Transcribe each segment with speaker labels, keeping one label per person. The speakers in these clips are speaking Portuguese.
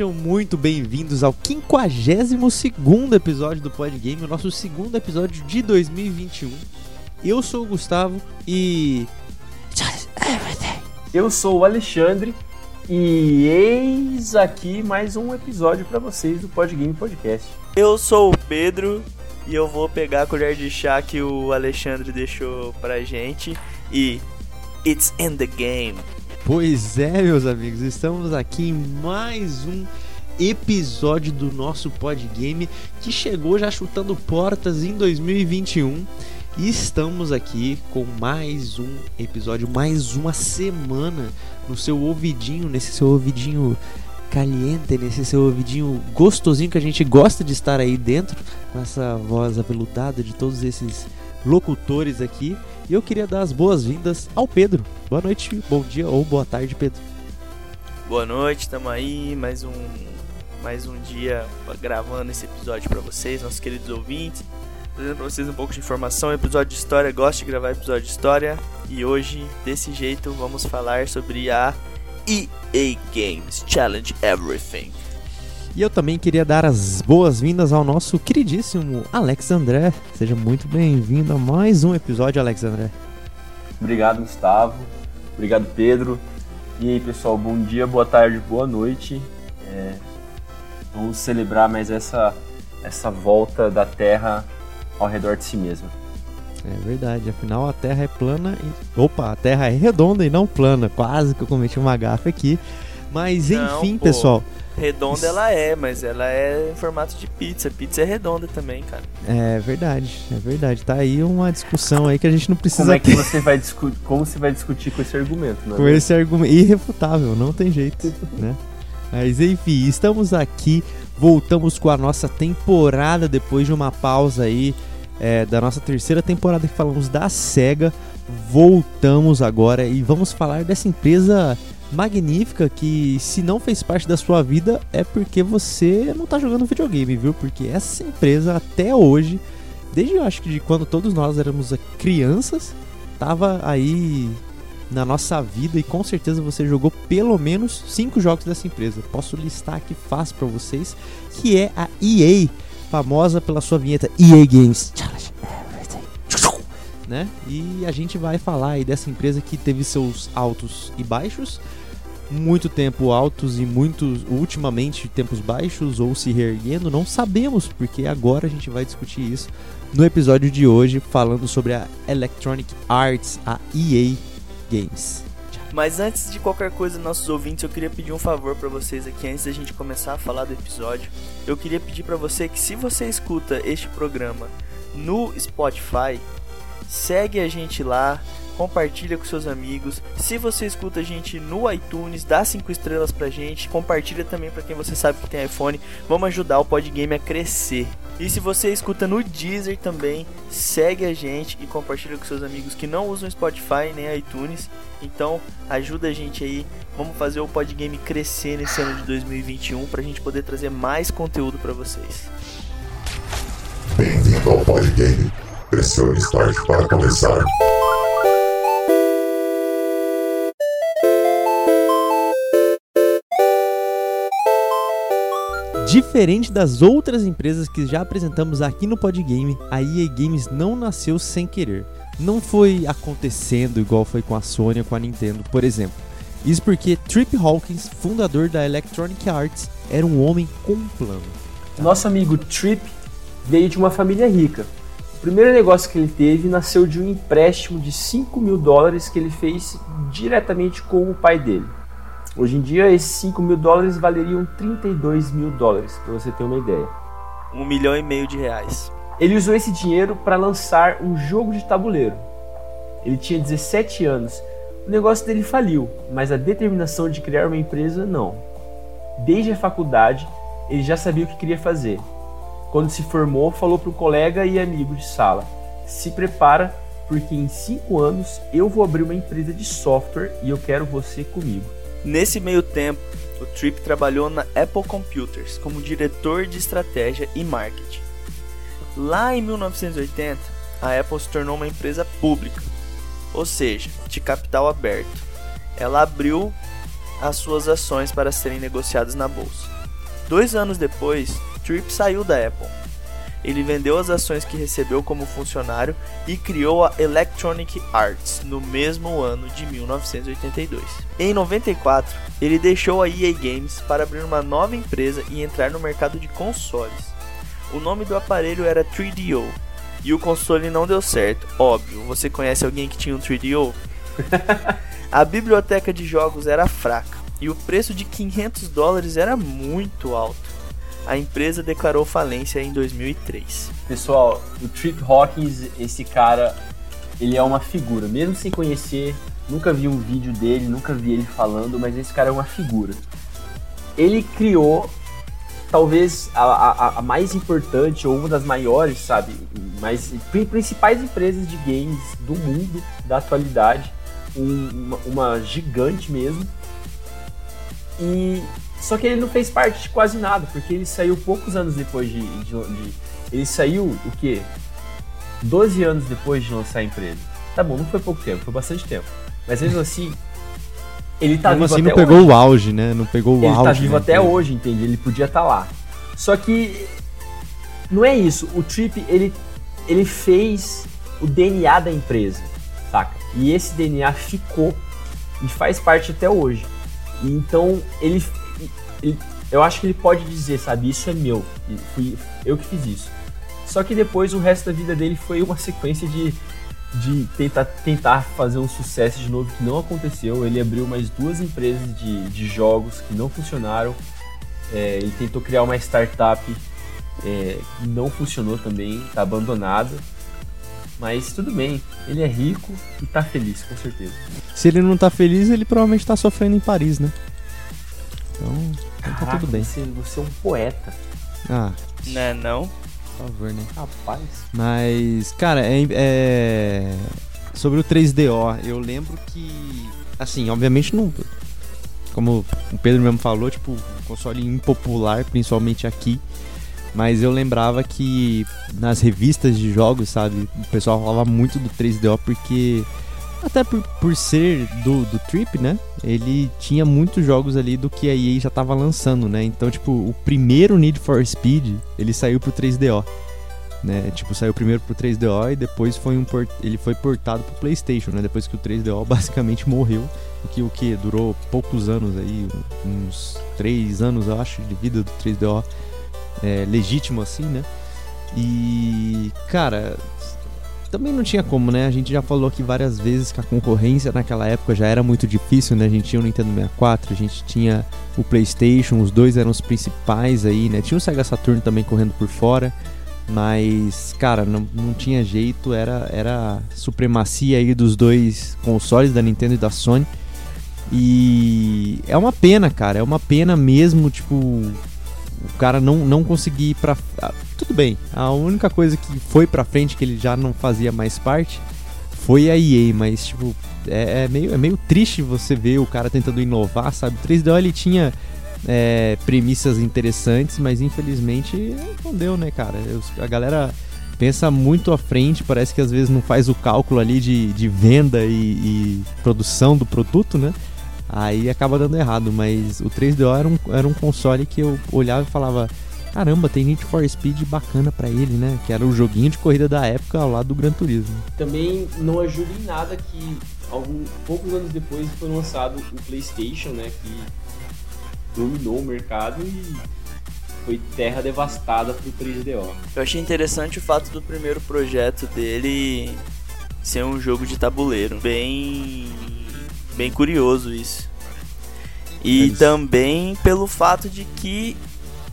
Speaker 1: Sejam muito bem-vindos ao 52 episódio do Podgame, o nosso segundo episódio de 2021. Eu sou o Gustavo e.
Speaker 2: Eu sou o Alexandre e eis aqui mais um episódio para vocês do Podgame Podcast.
Speaker 3: Eu sou o Pedro e eu vou pegar a colher de chá que o Alexandre deixou pra gente e. It's in the game.
Speaker 1: Pois é, meus amigos, estamos aqui em mais um episódio do nosso Podgame que chegou já chutando portas em 2021. E estamos aqui com mais um episódio, mais uma semana no seu ouvidinho, nesse seu ouvidinho caliente, nesse seu ouvidinho gostosinho que a gente gosta de estar aí dentro, com essa voz aveludada de todos esses locutores aqui. E eu queria dar as boas-vindas ao Pedro. Boa noite, bom dia ou boa tarde, Pedro.
Speaker 3: Boa noite, tamo aí, mais um mais um dia gravando esse episódio para vocês, nossos queridos ouvintes. Trazendo pra vocês um pouco de informação, episódio de história, gosto de gravar episódio de história. E hoje, desse jeito, vamos falar sobre a EA Games Challenge Everything.
Speaker 1: E eu também queria dar as boas-vindas ao nosso queridíssimo Alex André. Seja muito bem-vindo a mais um episódio, Alex André.
Speaker 2: Obrigado, Gustavo. Obrigado, Pedro. E aí, pessoal, bom dia, boa tarde, boa noite. É, vamos celebrar mais essa, essa volta da Terra ao redor de si mesma.
Speaker 1: É verdade, afinal a Terra é plana e... Opa, a Terra é redonda e não plana. Quase que eu cometi uma gafa aqui. Mas enfim,
Speaker 3: Não, pô. Redonda ela é, mas ela é em formato de pizza. Pizza é redonda também, cara.
Speaker 1: É verdade, é verdade. Tá aí uma discussão aí que a gente não precisa
Speaker 2: Como é que
Speaker 1: ter
Speaker 2: você vai discutir, como você vai discutir com esse argumento, né?
Speaker 1: com esse argumento. Irrefutável, não tem jeito, né? Mas enfim, estamos aqui. Voltamos com a nossa temporada depois de uma pausa aí é, da nossa terceira temporada que falamos da SEGA. Voltamos agora e vamos falar dessa empresa magnífica que se não fez parte da sua vida é porque você não tá jogando videogame, viu? Porque essa empresa até hoje, desde eu acho que de quando todos nós éramos crianças, tava aí na nossa vida e com certeza você jogou pelo menos cinco jogos dessa empresa. Posso listar aqui fácil para vocês, que é a EA, famosa pela sua vinheta EA Games Challenge. Né? E a gente vai falar aí dessa empresa que teve seus altos e baixos, muito tempo altos e muitos ultimamente tempos baixos ou se reerguendo, não sabemos, porque agora a gente vai discutir isso no episódio de hoje falando sobre a Electronic Arts, a EA Games.
Speaker 3: Mas antes de qualquer coisa, nossos ouvintes, eu queria pedir um favor pra vocês aqui antes da gente começar a falar do episódio. Eu queria pedir pra você que se você escuta este programa no Spotify, segue a gente lá, compartilha com seus amigos. Se você escuta a gente no iTunes, dá 5 estrelas pra gente, compartilha também pra quem você sabe que tem iPhone. Vamos ajudar o Podgame a crescer. E se você escuta no Deezer também, segue a gente e compartilha com seus amigos que não usam Spotify nem iTunes. Então, ajuda a gente aí. Vamos fazer o Podgame crescer nesse ano de 2021 pra gente poder trazer mais conteúdo pra vocês.
Speaker 4: Bem-vindo ao Podgame. Pressione Start para começar.
Speaker 1: Diferente das outras empresas que já apresentamos aqui no Podgame, a EA Games não nasceu sem querer. Não foi acontecendo igual foi com a Sony ou com a Nintendo, por exemplo. Isso porque Trip Hawkins, fundador da Electronic Arts, era um homem com um plano.
Speaker 2: Nosso amigo Trip veio de uma família rica. O primeiro negócio que ele teve nasceu de um empréstimo de 5 mil dólares que ele fez diretamente com o pai dele. Hoje em dia, esses 5 mil dólares valeriam 32 mil dólares, para você ter uma ideia.
Speaker 3: Um milhão e meio de reais.
Speaker 2: Ele usou esse dinheiro para lançar um jogo de tabuleiro. Ele tinha 17 anos. O negócio dele faliu, mas a determinação de criar uma empresa não. Desde a faculdade, ele já sabia o que queria fazer. Quando se formou, falou para o colega e amigo de sala: se prepara, porque em 5 anos eu vou abrir uma empresa de software e eu quero você comigo.
Speaker 3: Nesse meio tempo, o Tripp trabalhou na Apple Computers como diretor de estratégia e marketing. Lá em 1980, a Apple se tornou uma empresa pública, ou seja, de capital aberto. Ela abriu as suas ações para serem negociadas na bolsa. Dois anos depois, Tripp saiu da Apple. Ele vendeu as ações que recebeu como funcionário e criou a Electronic Arts no mesmo ano de 1982. Em 94, ele deixou a EA Games para abrir uma nova empresa e entrar no mercado de consoles. O nome do aparelho era 3DO e o console não deu certo. Óbvio, você conhece alguém que tinha um 3DO? a biblioteca de jogos era fraca e o preço de 500 dólares era muito alto. A empresa declarou falência em 2003.
Speaker 2: Pessoal, o Trip Hawkins, esse cara, ele é uma figura. Mesmo sem conhecer, nunca vi um vídeo dele, nunca vi ele falando, mas esse cara é uma figura. Ele criou talvez a, a, a, mais importante ou uma das maiores, sabe, mais principais empresas de games do mundo da atualidade, um, uma, uma, gigante mesmo. E só que ele não fez parte de quase nada, porque ele saiu poucos anos depois de, de, de ele saiu o quê? 12 anos depois de lançar a empresa. Tá bom, não foi pouco tempo, foi bastante tempo. Mas mesmo assim, ele tá
Speaker 1: Mesmo
Speaker 2: vivo
Speaker 1: assim,
Speaker 2: até
Speaker 1: não pegou
Speaker 2: hoje.
Speaker 1: o auge, né? Não pegou o
Speaker 2: ele
Speaker 1: auge.
Speaker 2: tá vivo
Speaker 1: né?
Speaker 2: até hoje, entende? Ele podia estar lá. Só que não é isso. O Trip, ele, ele fez o DNA da empresa, saca? E esse DNA ficou e faz parte até hoje. E então ele, ele- eu acho que ele pode dizer, sabe, isso é meu, fui eu que fiz isso. Só que depois o resto da vida dele foi uma sequência de, de tentar, tentar fazer um sucesso de novo que não aconteceu. Ele abriu mais duas empresas de, de jogos que não funcionaram. É, ele tentou criar uma startup, é, não funcionou também, tá abandonada. Mas tudo bem, ele é rico e tá feliz, com certeza.
Speaker 1: Se ele não tá feliz, ele provavelmente tá sofrendo em Paris, né? Então, então tá
Speaker 2: Caraca,
Speaker 1: tudo bem.
Speaker 2: Você, você é um poeta.
Speaker 1: Ah,
Speaker 3: Né, não?
Speaker 1: por favor, né?
Speaker 2: Rapaz.
Speaker 1: Mas, cara, é, é- sobre o 3DO, eu lembro que, assim, obviamente não, como o Pedro mesmo falou, tipo, um console impopular, principalmente aqui. Mas eu lembrava que nas revistas de jogos, sabe, o pessoal falava muito do 3DO porque até por, por ser do, do Trip, né? Ele tinha muitos jogos ali do que a EA já tava lançando, né? Então, tipo, o primeiro Need for Speed, ele saiu pro 3DO né? Tipo, saiu primeiro pro 3DO e depois foi um port... ele foi portado pro PlayStation, né? Depois que o 3DO basicamente morreu, o que o que durou poucos anos aí, uns 3 anos, eu acho, de vida do 3DO é, legítimo assim, né? E, cara, também não tinha como, né? A gente já falou aqui várias vezes que a concorrência naquela época já era muito difícil, né? A gente tinha o Nintendo 64, a gente tinha o PlayStation, os dois eram os principais aí, né? Tinha o Sega Saturn também correndo por fora. Mas, cara, não, não tinha jeito, era, era supremacia aí dos dois consoles, da Nintendo e da Sony. E é uma pena, cara, é uma pena mesmo, tipo, o cara não, não conseguir ir pra. ah, Tudo bem, a única coisa que foi pra frente, que ele já não fazia mais parte, foi a EA, mas, tipo, é, é meio, é meio triste você ver o cara tentando inovar, sabe? O 3DO ele tinha é, premissas interessantes, mas infelizmente não deu, né, cara? A galera pensa muito à frente, parece que às vezes não faz o cálculo ali de, de venda e, e produção do produto, né? Aí acaba dando errado, mas o 3DO era um, era um console que eu olhava e falava: caramba, tem Need for Speed bacana pra ele, né? Que era o joguinho de corrida da época ao lado do Gran Turismo.
Speaker 2: Também não ajuda em nada que algum, poucos anos depois foi lançado o PlayStation, né? Que dominou o mercado e foi terra devastada pro 3DO.
Speaker 3: Eu achei interessante o fato do primeiro projeto dele ser um jogo de tabuleiro. Bem. Bem curioso isso. E
Speaker 1: É isso.
Speaker 3: também pelo fato de que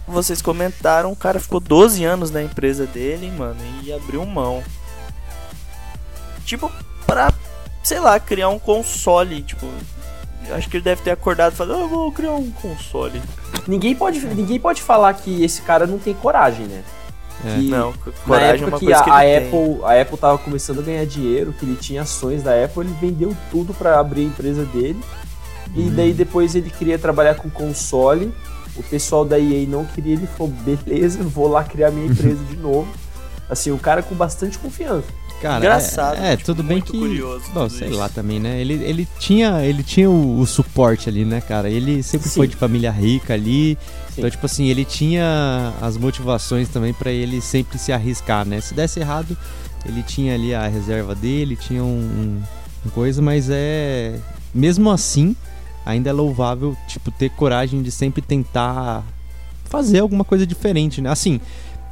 Speaker 3: vocês comentaram, o cara ficou 12 anos na empresa dele, mano, e abriu mão. Tipo, pra, sei lá, criar um console, tipo. Acho que ele deve ter acordado e falado, ah, eu vou criar um console.
Speaker 2: Ninguém pode, ninguém pode falar que esse cara não tem coragem, né?
Speaker 1: É.
Speaker 2: Que
Speaker 3: Não,
Speaker 2: na
Speaker 3: coragem é
Speaker 2: época
Speaker 3: uma
Speaker 2: que
Speaker 3: coisa
Speaker 2: a,
Speaker 3: que
Speaker 2: a. Apple, a Apple tava começando a ganhar dinheiro, que ele tinha ações da Apple, ele vendeu tudo pra abrir a empresa dele. E
Speaker 3: Uhum.
Speaker 2: daí depois ele queria trabalhar com console. O pessoal da EA não queria, ele falou: "Beleza, vou lá criar minha empresa de novo". Assim, o cara com bastante confiança.
Speaker 1: Cara,
Speaker 3: Engraçado,
Speaker 1: É, é,
Speaker 3: tipo,
Speaker 1: tudo bem que.
Speaker 3: curioso
Speaker 1: Bom, sei
Speaker 3: isso.
Speaker 1: lá também, né? Ele, ele tinha, ele tinha o, o suporte ali, né, cara? Ele sempre
Speaker 2: Sim.
Speaker 1: foi de família rica ali.
Speaker 2: Sim.
Speaker 1: Então, tipo assim, ele tinha as motivações também pra ele sempre se arriscar, né? Se desse errado, ele tinha ali a reserva dele, tinha um, um- um coisa, mas é. Mesmo assim, ainda é louvável, tipo, ter coragem de sempre tentar fazer alguma coisa diferente, né? Assim,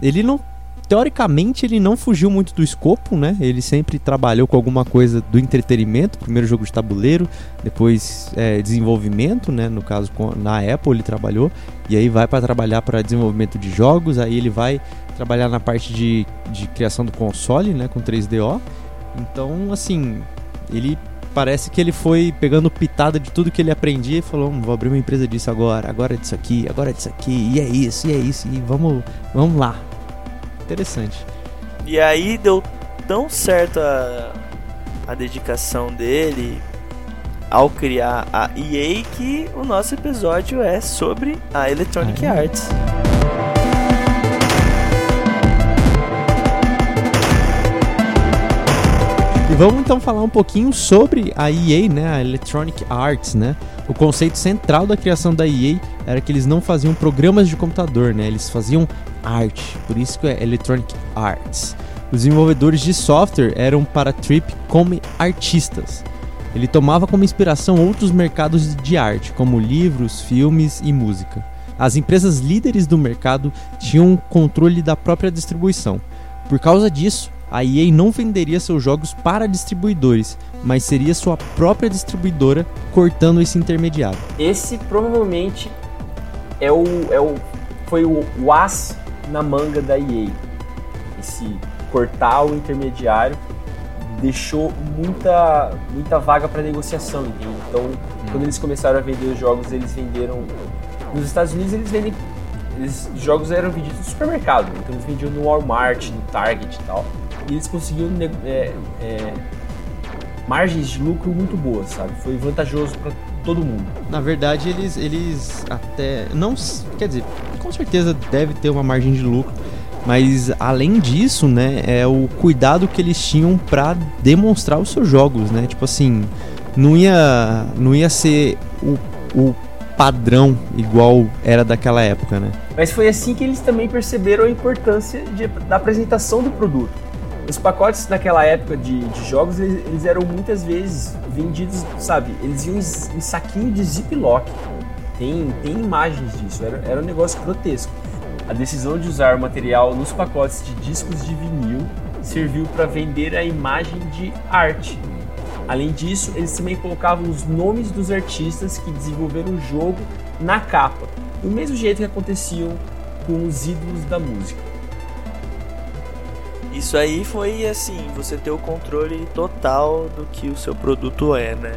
Speaker 1: ele não. Teoricamente, ele não fugiu muito do escopo, né? Ele sempre trabalhou com alguma coisa do entretenimento. Primeiro jogo de tabuleiro, depois é, desenvolvimento, né? No caso, na Apple ele trabalhou. E aí vai para trabalhar para desenvolvimento de jogos. Aí ele vai trabalhar na parte de, de criação do console, né? Com 3DO. Então, assim, ele parece que ele foi pegando pitada de tudo que ele aprendia e falou: "Hum, vou abrir uma empresa disso agora, agora é disso aqui, agora é disso aqui, e é isso, e é isso, e vamos, vamos lá. Interessante.
Speaker 3: E aí deu tão certo a, a dedicação dele ao criar a EA que o nosso episódio é sobre a Electronic
Speaker 1: Ah, é?
Speaker 3: Arts.
Speaker 1: E vamos então falar um pouquinho sobre a EA, né, a Electronic Arts, né? O conceito central da criação da EA era que eles não faziam programas de computador, né? Eles faziam arte, por isso que é Electronic Arts. Os desenvolvedores de software eram para Trip como artistas. Ele tomava como inspiração outros mercados de arte, como livros, filmes e música. As empresas líderes do mercado tinham controle da própria distribuição. Por causa disso, a EA não venderia seus jogos para distribuidores, mas seria sua própria distribuidora cortando esse intermediário.
Speaker 2: Esse provavelmente é o, é o foi o, o as na manga da EA. Esse cortar o intermediário deixou muita muita vaga para negociação, entende? Então, quando eles começaram a vender os jogos, eles venderam nos Estados Unidos eles vendem eles, os jogos eram vendidos no supermercado, então eles vendiam no Walmart, no Target e tal. E eles conseguiam é, é, margens de lucro muito boas, sabe? Foi vantajoso para todo mundo.
Speaker 1: Na verdade, eles, eles até. Não. Quer dizer, com certeza deve ter uma margem de lucro. Mas além disso, né, é o cuidado que eles tinham pra demonstrar os seus jogos, né? Tipo assim, não ia, não ia ser o, o padrão igual era daquela época, né?
Speaker 2: Mas foi assim que eles também perceberam a importância de- da apresentação do produto. Os pacotes naquela época de, de jogos, eles, eles eram muitas vezes vendidos, sabe? Eles iam em, em saquinho de ziplock. Tem, tem imagens disso, era, era um negócio grotesco. A decisão de usar o material nos pacotes de discos de vinil serviu para vender a imagem de arte. Além disso, eles também colocavam os nomes dos artistas que desenvolveram o jogo na capa, do mesmo jeito que aconteciam com os ídolos da música.
Speaker 3: Isso aí foi assim, você ter o controle total do que o seu produto é, né?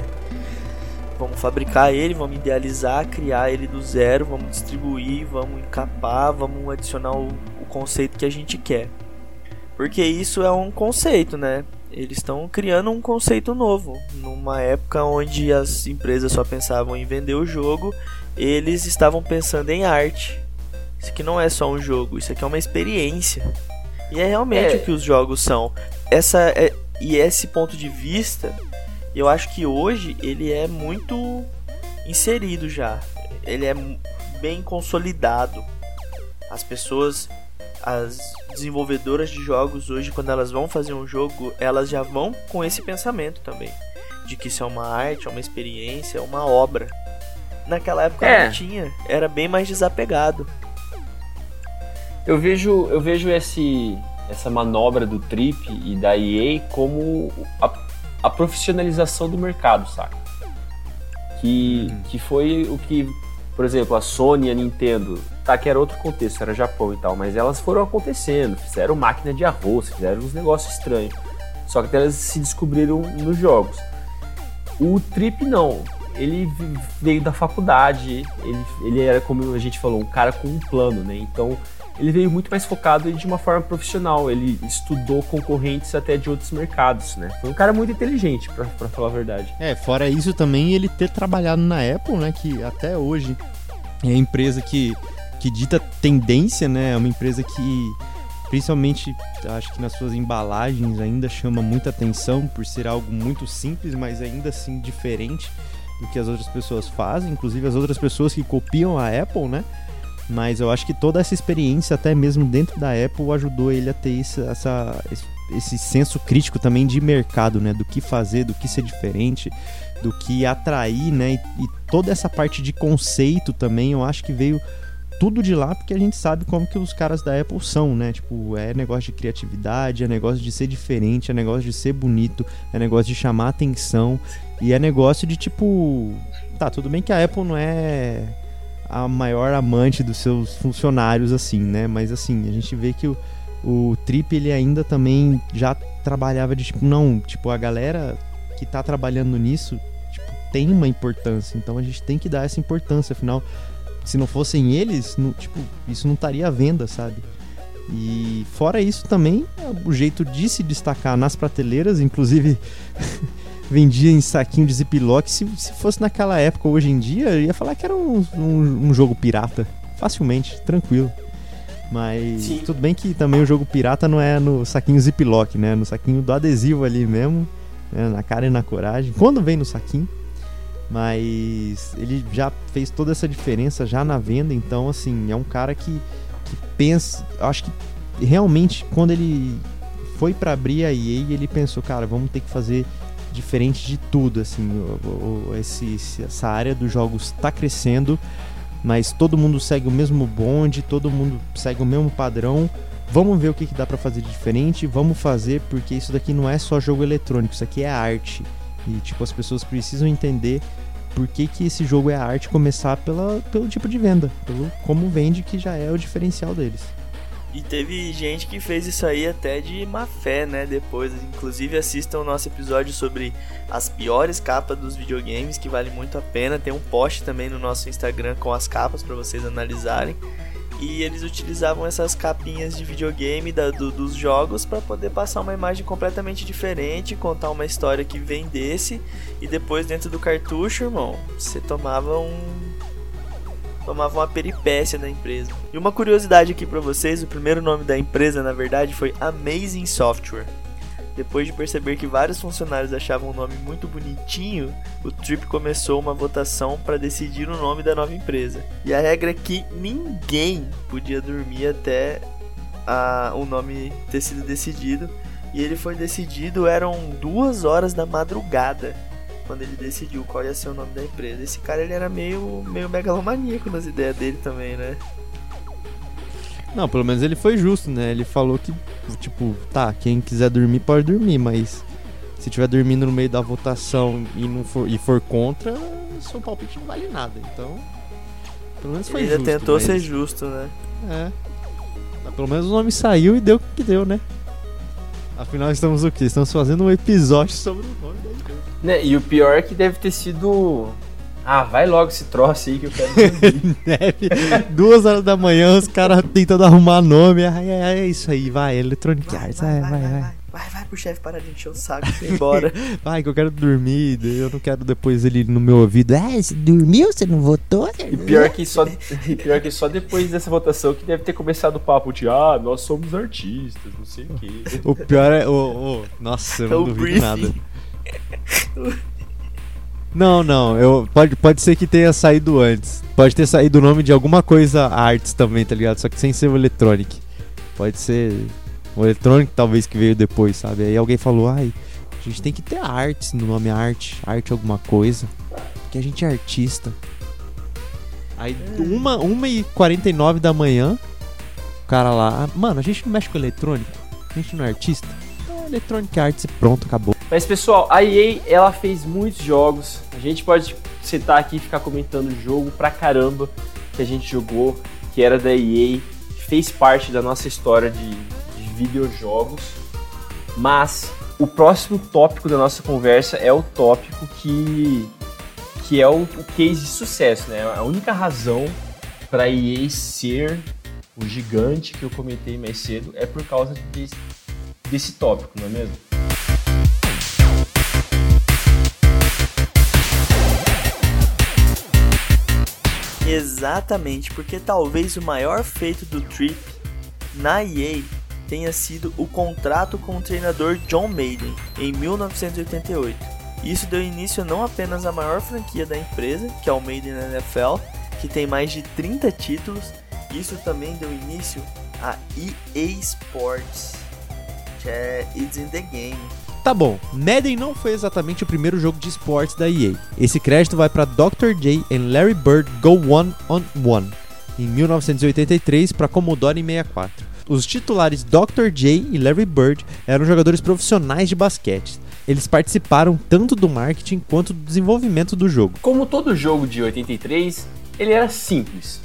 Speaker 3: Vamos fabricar ele, vamos idealizar, criar ele do zero, vamos distribuir, vamos encapar, vamos adicionar o, o conceito que a gente quer. Porque isso é um conceito, né? Eles estão criando um conceito novo. Numa época onde as empresas só pensavam em vender o jogo, eles estavam pensando em arte. Isso aqui não é só um jogo, isso aqui é uma experiência. E é realmente
Speaker 2: É.
Speaker 3: o que os jogos são. Essa é- e esse ponto de vista, eu acho que hoje ele é muito inserido já. Ele é bem consolidado. As pessoas, as desenvolvedoras de jogos hoje, quando elas vão fazer um jogo, elas já vão com esse pensamento também. De que isso é uma arte, é uma experiência, é uma obra. Naquela época
Speaker 2: É.
Speaker 3: não tinha, era bem mais desapegado.
Speaker 2: Eu vejo, eu vejo esse, essa manobra do Trip e da EA como a, a profissionalização do mercado, saca? Que, que foi o que, por exemplo, a Sony a Nintendo, tá, que era outro contexto, era Japão e tal, mas elas foram acontecendo, fizeram máquina de arroz, fizeram uns negócios estranhos. Só que elas se descobriram nos jogos. O Trip não. Ele veio da faculdade, ele, ele era, como a gente falou, um cara com um plano, né? Então ele veio muito mais focado de uma forma profissional. Ele estudou concorrentes até de outros mercados, né? Foi um cara muito inteligente, pra, falar a verdade.
Speaker 1: É, fora isso também ele ter trabalhado na Apple, né, que até hoje é a empresa que, que dita tendência, né, é uma empresa que, Principalmente, acho que nas suas embalagens ainda chama muita atenção por ser algo muito simples, mas ainda assim diferente do que as outras pessoas fazem, inclusive as outras pessoas que copiam a Apple, né? Mas eu acho que toda essa experiência, até mesmo dentro da Apple, ajudou ele a ter esse, essa, esse senso crítico também de mercado, né? Do que fazer, do que ser diferente, do que atrair, né? E, e toda essa parte de conceito também, eu acho que veio tudo de lá porque a gente sabe como que os caras da Apple são, né? Tipo, é negócio de criatividade, é negócio de ser diferente, é negócio de ser bonito, é negócio de chamar atenção e é negócio de tipo, tá, tudo bem que a Apple não é a maior amante dos seus funcionários assim, né? Mas assim, a gente vê que o, o Trip ele ainda também já trabalhava de tipo, não, tipo, a galera que tá trabalhando nisso, tipo, tem uma importância, então a gente tem que dar essa importância, afinal se não fossem eles, não, tipo, isso não estaria à venda, sabe? E fora isso também, o jeito de se destacar nas prateleiras, inclusive vendia em saquinho de ziplock. Se, se fosse naquela época, hoje em dia, eu ia falar que era um, um, um jogo pirata. Facilmente, tranquilo. Mas Sim. tudo bem que também o jogo pirata não é no saquinho ziplock, né? No saquinho do adesivo ali mesmo, né? na cara e na coragem. Quando vem no saquinho. Mas ele já fez toda essa diferença já na venda, então assim, é um cara que, que pensa, acho que realmente quando ele foi para abrir a EA, ele pensou, cara, vamos ter que fazer diferente de tudo, assim, o, o, esse, essa área dos jogos está crescendo, mas todo mundo segue o mesmo bonde, todo mundo segue o mesmo padrão. Vamos ver o que, que dá para fazer de diferente, vamos fazer porque isso daqui não é só jogo eletrônico, isso aqui é arte. E tipo, as pessoas precisam entender por que, que esse jogo é arte começar pela, pelo tipo de venda, pelo como vende que já é o diferencial deles.
Speaker 3: E teve gente que fez isso aí até de má fé, né? Depois, inclusive assistam o nosso episódio sobre as piores capas dos videogames, que vale muito a pena. Tem um post também no nosso Instagram com as capas para vocês analisarem e eles utilizavam essas capinhas de videogame da, do, dos jogos para poder passar uma imagem completamente diferente, contar uma história que vendesse e depois dentro do cartucho, irmão, você tomava um tomava uma peripécia da empresa. E uma curiosidade aqui para vocês, o primeiro nome da empresa na verdade foi Amazing Software. Depois de perceber que vários funcionários achavam o nome muito bonitinho, o Trip começou uma votação para decidir o nome da nova empresa. E a regra é que ninguém podia dormir até a, o nome ter sido decidido. E ele foi decidido, eram duas horas da madrugada quando ele decidiu qual ia ser o nome da empresa. Esse cara ele era meio, meio megalomaníaco nas ideias dele também, né?
Speaker 1: Não, pelo menos ele foi justo, né? Ele falou que, tipo, tá, quem quiser dormir pode dormir, mas se tiver dormindo no meio da votação e, não for, e for contra, seu palpite não vale nada. Então, pelo menos foi
Speaker 3: ele
Speaker 1: justo.
Speaker 3: Ele tentou
Speaker 1: mas...
Speaker 3: ser justo, né?
Speaker 1: É. Mas pelo menos o nome saiu e deu o que deu, né? Afinal, estamos o quê? Estamos fazendo um episódio sobre o nome da empresa.
Speaker 2: Né? E o pior é que deve ter sido ah, vai logo esse troço aí que eu quero dormir.
Speaker 1: Duas horas da manhã, os caras tentando arrumar nome. Ai, ai, é isso aí, vai, Electronic vai, Arts, vai, vai, vai. vai.
Speaker 3: Vai, vai pro chefe parar de encher o saco e ir embora.
Speaker 1: vai, que eu quero dormir. Eu não quero depois ele no meu ouvido. É, você dormiu? Você não votou?
Speaker 2: E pior que só, e pior que só depois dessa votação que deve ter começado o papo de ah, nós somos artistas, não sei o quê.
Speaker 1: O pior é. Oh, oh, nossa, eu não é duvido nada. Não, não. Eu, pode, pode ser que tenha saído antes. Pode ter saído o nome de alguma coisa arts também, tá ligado? Só que sem ser o Electronic. Pode ser o Electronic talvez que veio depois, sabe? Aí alguém falou, ai, a gente tem que ter arts no nome arte, arte alguma coisa. Porque a gente é artista. Aí, uma, uma e 49 da manhã, o cara lá, mano, a gente não mexe com eletrônico, a gente não é artista. Electronic Arts e pronto, acabou.
Speaker 2: Mas pessoal, a EA ela fez muitos jogos. A gente pode sentar aqui e ficar comentando jogo pra caramba que a gente jogou, que era da EA, que fez parte da nossa história de, de videojogos. Mas o próximo tópico da nossa conversa é o tópico que, que é o, o case de sucesso, né? A única razão para EA ser o gigante que eu comentei mais cedo é por causa desse, desse tópico, não é mesmo?
Speaker 3: Exatamente, porque talvez o maior feito do Trip na EA tenha sido o contrato com o treinador John Maiden em 1988. Isso deu início não apenas à maior franquia da empresa, que é o Maiden NFL, que tem mais de 30 títulos, isso também deu início à EA Sports, que é It's in the Game.
Speaker 1: Tá bom, Madden não foi exatamente o primeiro jogo de esportes da EA. Esse crédito vai para Dr. J e Larry Bird Go One on One, em 1983 para Commodore 64. Os titulares Dr. J e Larry Bird eram jogadores profissionais de basquete. Eles participaram tanto do marketing quanto do desenvolvimento do jogo.
Speaker 2: Como todo jogo de 83, ele era simples.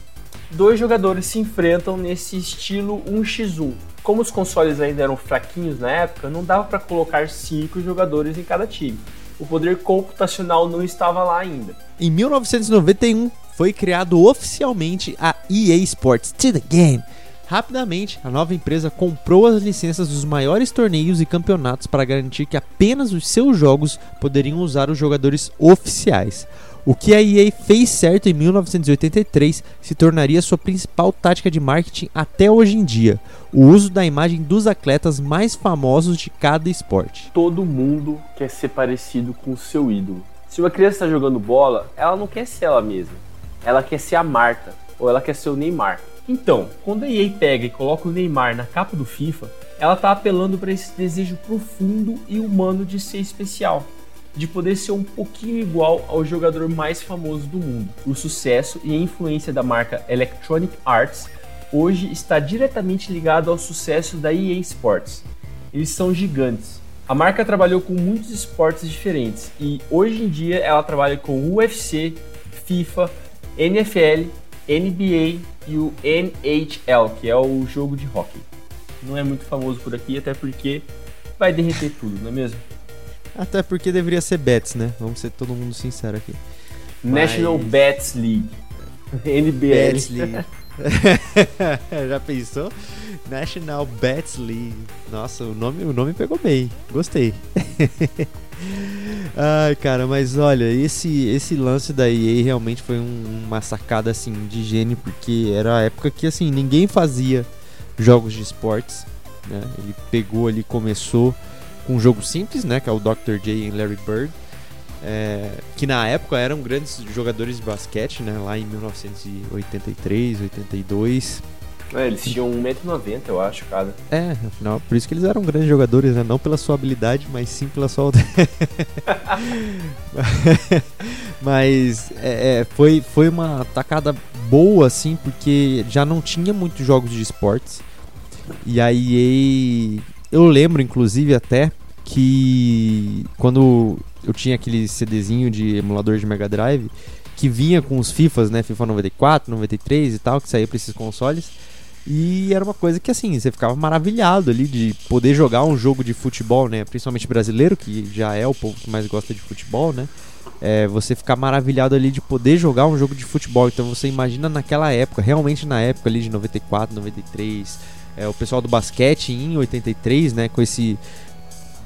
Speaker 2: Dois jogadores se enfrentam nesse estilo 1x1. Como os consoles ainda eram fraquinhos na época, não dava para colocar cinco jogadores em cada time. O poder computacional não estava lá ainda.
Speaker 1: Em 1991, foi criado oficialmente a EA Sports to the Game. Rapidamente, a nova empresa comprou as licenças dos maiores torneios e campeonatos para garantir que apenas os seus jogos poderiam usar os jogadores oficiais. O que a EA fez certo em 1983 se tornaria sua principal tática de marketing até hoje em dia: o uso da imagem dos atletas mais famosos de cada esporte.
Speaker 2: Todo mundo quer ser parecido com o seu ídolo. Se uma criança está jogando bola, ela não quer ser ela mesma. Ela quer ser a Marta ou ela quer ser o Neymar. Então, quando a EA pega e coloca o Neymar na capa do FIFA, ela está apelando para esse desejo profundo e humano de ser especial de poder ser um pouquinho igual ao jogador mais famoso do mundo. O sucesso e a influência da marca Electronic Arts hoje está diretamente ligado ao sucesso da EA Sports. Eles são gigantes. A marca trabalhou com muitos esportes diferentes e hoje em dia ela trabalha com UFC, FIFA, NFL, NBA e o NHL, que é o jogo de hockey. Não é muito famoso por aqui, até porque vai derreter tudo, não é mesmo?
Speaker 1: Até porque deveria ser Bets, né? Vamos ser todo mundo sincero aqui.
Speaker 2: National
Speaker 1: Mas-
Speaker 2: Bets League. NBL.
Speaker 1: Bets League. Já pensou? National Bets League. Nossa, o nome, o nome pegou bem. Gostei. Ai, cara, mas olha, esse esse lance da EA realmente foi um- uma sacada assim de gênio, porque era a época que assim ninguém fazia jogos de esportes, né? Ele pegou ali, começou com um jogo simples, né, que é o Dr. J e Larry Bird. é, que na época eram grandes jogadores de basquete, né? Lá em 1983, 82.
Speaker 2: É, eles tinham 1,90m, eu acho, cada.
Speaker 1: É, afinal, por isso que eles eram grandes jogadores, né? Não pela sua habilidade, mas sim pela sua. mas é, é, foi, foi uma tacada boa, assim, porque já não tinha muitos jogos de esportes. E aí eu lembro, inclusive, até que quando eu tinha aquele CDzinho de emulador de Mega Drive que vinha com os FIFAs, né? FIFA 94, 93 e tal, que saía pra esses consoles. E era uma coisa que assim, você ficava maravilhado ali de poder jogar um jogo de futebol, né? Principalmente brasileiro, que já é o povo que mais gosta de futebol, né? É, você ficar maravilhado ali de poder jogar um jogo de futebol. Então você imagina naquela época, realmente na época ali de 94, 93, é, o pessoal do basquete em 83, né? Com esse.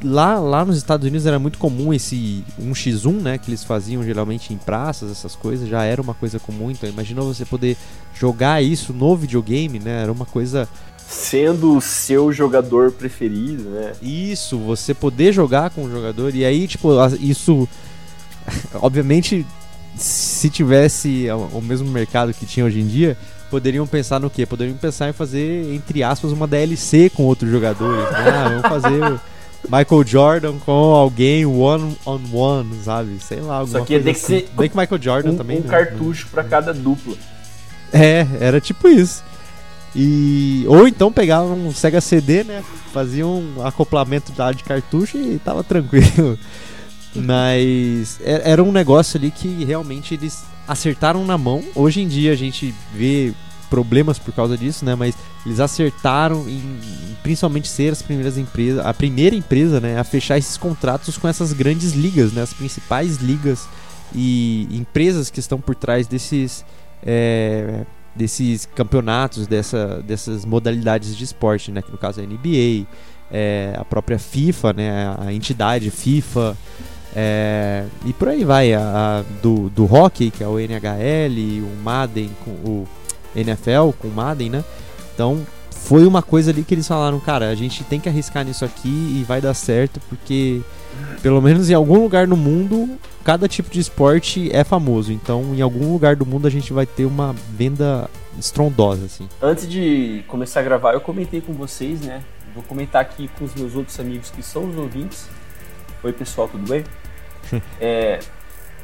Speaker 1: Lá, lá nos Estados Unidos era muito comum esse 1x1, né? Que eles faziam geralmente em praças, essas coisas, já era uma coisa comum. Então imagina você poder jogar isso no videogame, né? Era uma coisa.
Speaker 2: Sendo o seu jogador preferido, né?
Speaker 1: Isso, você poder jogar com o jogador. E aí, tipo, isso. Obviamente, se tivesse o mesmo mercado que tinha hoje em dia, poderiam pensar no quê? Poderiam pensar em fazer, entre aspas, uma DLC com outros jogadores. Né? Ah, vamos fazer Michael Jordan com alguém one on one, sabe? Sei lá, alguma
Speaker 2: Só que ia
Speaker 1: coisa
Speaker 2: ter que
Speaker 1: assim.
Speaker 2: ser
Speaker 1: Bem que Michael Jordan
Speaker 2: Um,
Speaker 1: também.
Speaker 2: um
Speaker 1: né?
Speaker 2: cartucho pra cada dupla.
Speaker 1: É, era tipo isso. E ou então pegavam um Sega CD, né? Faziam um acoplamento de cartucho e tava tranquilo. Mas é- era um negócio ali que realmente eles acertaram na mão. Hoje em dia a gente vê problemas por causa disso, né? Mas eles acertaram em, em principalmente ser as primeiras empresas, a primeira empresa, né, a fechar esses contratos com essas grandes ligas, né? As principais ligas e empresas que estão por trás desses é, desses campeonatos, dessa, dessas modalidades de esporte, né? Que no caso é a NBA, é, a própria FIFA, né? A entidade FIFA. É, e por aí vai, a, a- do, do hockey, que é o NHL, o Madden, com o NFL com o Madden, né? Então foi uma coisa ali que eles falaram, cara, a gente tem que arriscar nisso aqui e vai dar certo, porque pelo menos em algum lugar no mundo, cada tipo de esporte é famoso. Então, em algum lugar do mundo a gente vai ter uma venda estrondosa, assim.
Speaker 2: Antes de começar a gravar, eu comentei com vocês, né? Vou comentar aqui com os meus outros amigos que são os ouvintes. Oi, pessoal, tudo bem? é,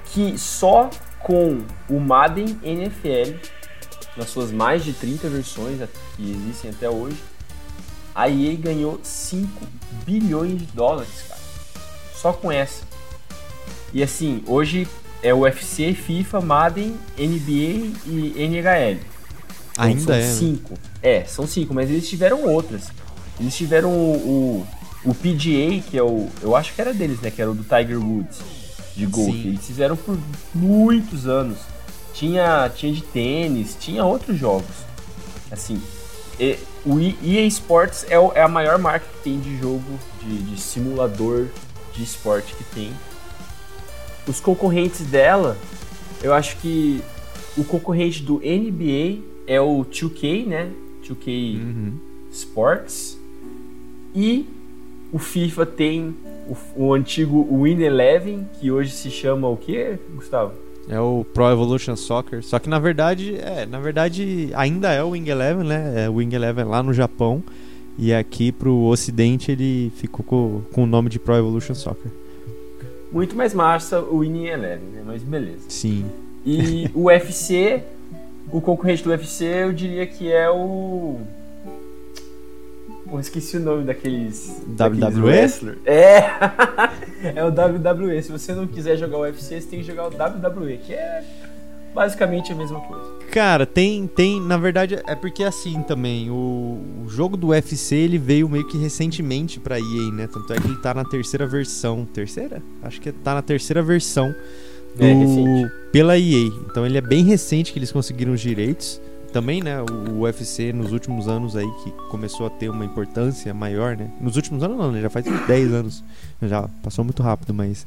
Speaker 2: que só com o Madden NFL, nas suas mais de 30 versões que existem até hoje, a EA ganhou 5 bilhões de dólares, cara. Só com essa. E assim, hoje é UFC, FIFA, Madden, NBA e NHL.
Speaker 1: Então, Ainda
Speaker 2: são
Speaker 1: é. Né?
Speaker 2: cinco. É, são cinco, mas eles tiveram outras. Eles tiveram o, o, o, PGA, que é o. Eu acho que era deles, né? Que era o do Tiger Woods de golfe. Eles fizeram por muitos anos. Tinha, tinha de tênis, tinha outros jogos. Assim, e, o EA Sports é, o, é, a maior marca que tem de jogo, de, de simulador de esporte que tem. Os concorrentes dela, eu acho que o concorrente do NBA é o 2K, né? 2K uhum. Sports. E o FIFA tem o, o antigo Win Eleven, que hoje se chama o que, Gustavo?
Speaker 1: É o Pro Evolution Soccer. Só que na verdade, é, na verdade ainda é o Wing Eleven, né? É o Wing Eleven lá no Japão. E aqui pro ocidente ele ficou com, com o nome de Pro Evolution Soccer.
Speaker 2: Muito mais massa o Win Eleven, né? Mas beleza.
Speaker 1: Sim.
Speaker 2: E o UFC, o concorrente do UFC, eu diria que é o Esqueci o nome daqueles.
Speaker 1: WWE?
Speaker 2: É! é o WWE. Se você não quiser jogar o UFC, você tem que jogar o WWE, que é basicamente a mesma coisa.
Speaker 1: Cara, tem, tem, na verdade, é porque assim também, o, o jogo do UFC ele veio meio que recentemente pra EA, né? Tanto é que ele tá na terceira versão. Terceira? Acho que tá na terceira versão do, é, recente. pela EA. Então ele é bem recente que eles conseguiram os direitos também, né, o UFC nos últimos anos aí que começou a ter uma importância maior, né? Nos últimos anos não, né? Já faz uns 10 anos. Já passou muito rápido, mas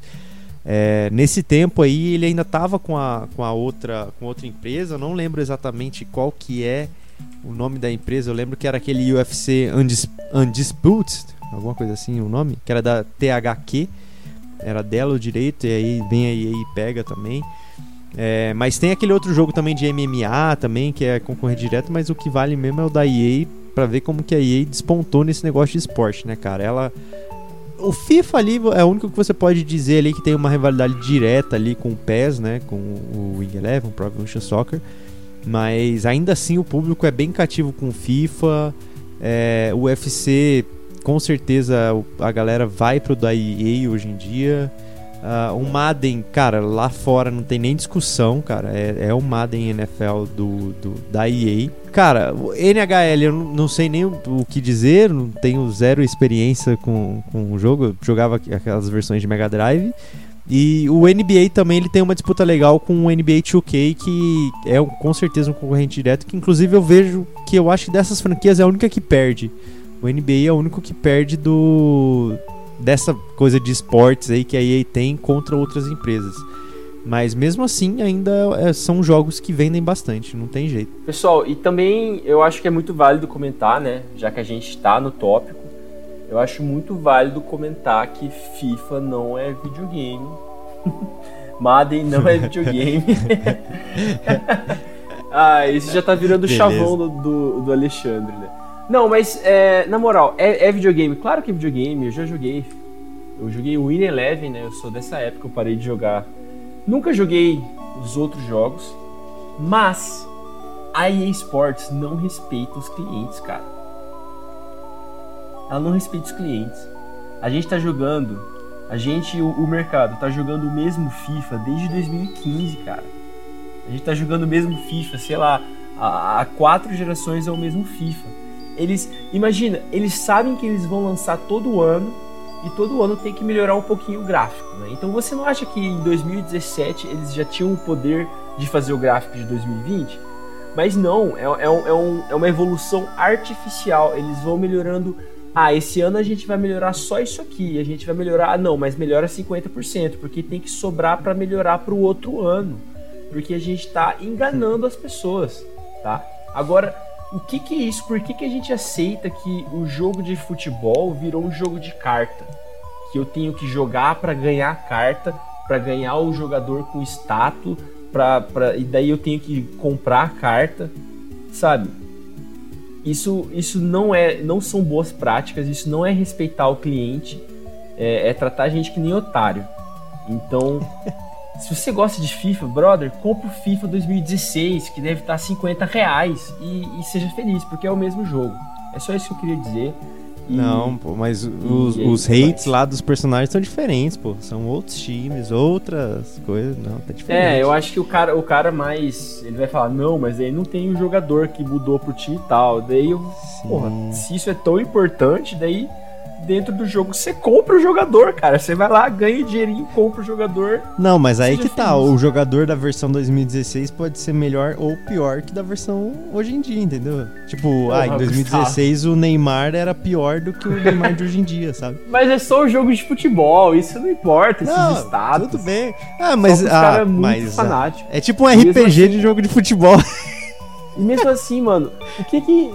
Speaker 1: é, nesse tempo aí ele ainda estava com a, com a outra com outra empresa, eu não lembro exatamente qual que é o nome da empresa, eu lembro que era aquele UFC Undis, Undisputed, alguma coisa assim o nome, que era da THQ, era dela o direito, e aí vem aí e pega também. É, mas tem aquele outro jogo também de MMA também, que é concorrente direto, mas o que vale mesmo é o da EA, para ver como que a EA despontou nesse negócio de esporte, né, cara? Ela o FIFA ali é o único que você pode dizer ali que tem uma rivalidade direta ali com o PES, né, com o Wing Eleven, o Pro Evolution Soccer, mas ainda assim o público é bem cativo com o FIFA, é, o UFC com certeza a galera vai pro da EA hoje em dia, Uh, o Madden, cara, lá fora não tem nem discussão, cara. É, é o Madden NFL do, do, da EA. Cara, o NHL eu não sei nem o, o, que dizer, não tenho zero experiência com, com o jogo. Eu jogava aquelas versões de Mega Drive. E o NBA também ele tem uma disputa legal com o NBA 2K, que é com certeza um concorrente direto. Que inclusive eu vejo que eu acho que dessas franquias é a única que perde. O NBA é o único que perde do dessa coisa de esportes aí que a EA tem contra outras empresas. Mas mesmo assim, ainda é, são jogos que vendem bastante, não tem jeito.
Speaker 2: Pessoal, e também eu acho que é muito válido comentar, né? Já que a gente está no tópico, eu acho muito válido comentar que FIFA não é videogame. Madden não é videogame. ah, isso já tá virando o chavão do, do, do Alexandre, né? Não, mas é, na moral, é, é, videogame? Claro que é videogame, eu já joguei. Eu joguei o Win Eleven, né? Eu sou dessa época, eu parei de jogar. Nunca joguei os outros jogos, mas a EA Sports não respeita os clientes, cara. Ela não respeita os clientes. A gente tá jogando, a gente, o, o mercado, tá jogando o mesmo FIFA desde 2015, cara. A gente tá jogando o mesmo FIFA, sei lá, há quatro gerações é o mesmo FIFA. Eles, imagina, eles sabem que eles vão lançar todo ano e todo ano tem que melhorar um pouquinho o gráfico, né? Então você não acha que em 2017 eles já tinham o poder de fazer o gráfico de 2020? Mas não, é, é, um, é, um, é uma evolução artificial. Eles vão melhorando. Ah, esse ano a gente vai melhorar só isso aqui. A gente vai melhorar. Ah, não, mas melhora 50%, porque tem que sobrar para melhorar para o outro ano. Porque a gente está enganando as pessoas, tá? Agora, o que, que é isso? Por que, que a gente aceita que o jogo de futebol virou um jogo de carta? Que eu tenho que jogar para ganhar a carta, para ganhar o jogador com status, pra, pra, e daí eu tenho que comprar a carta, sabe? Isso, isso não é, não são boas práticas, isso não é respeitar o cliente, é, é tratar a gente que nem otário. Então, se você gosta de FIFA, brother, compra o FIFA 2016, que deve estar 50 reais, e, e, seja feliz, porque é o mesmo jogo. É só isso que eu queria dizer.
Speaker 1: E, não, pô, mas os, os hates lá dos personagens são diferentes, pô. São outros times, outras coisas. Não, tá diferente.
Speaker 2: É, eu acho que o cara, o cara mais. Ele vai falar, não, mas aí não tem um jogador que mudou pro time e tal. Daí eu. Sim. Porra, se isso é tão importante, daí dentro do jogo, você compra o jogador, cara. Você vai lá, ganha dinheirinho, compra o jogador.
Speaker 1: Não, mas aí que tá. O jogador da versão 2016 pode ser melhor ou pior que da versão hoje em dia, entendeu? Tipo, Porra, ah, em 2016 o Neymar era pior do que o Neymar de hoje em dia, sabe?
Speaker 2: Mas é só um jogo de futebol, isso não importa, esses não, estados.
Speaker 1: Tudo bem. Ah, mas. Ah, mas ah, é tipo um RPG assim, de jogo de futebol.
Speaker 2: E mesmo assim, mano, o que que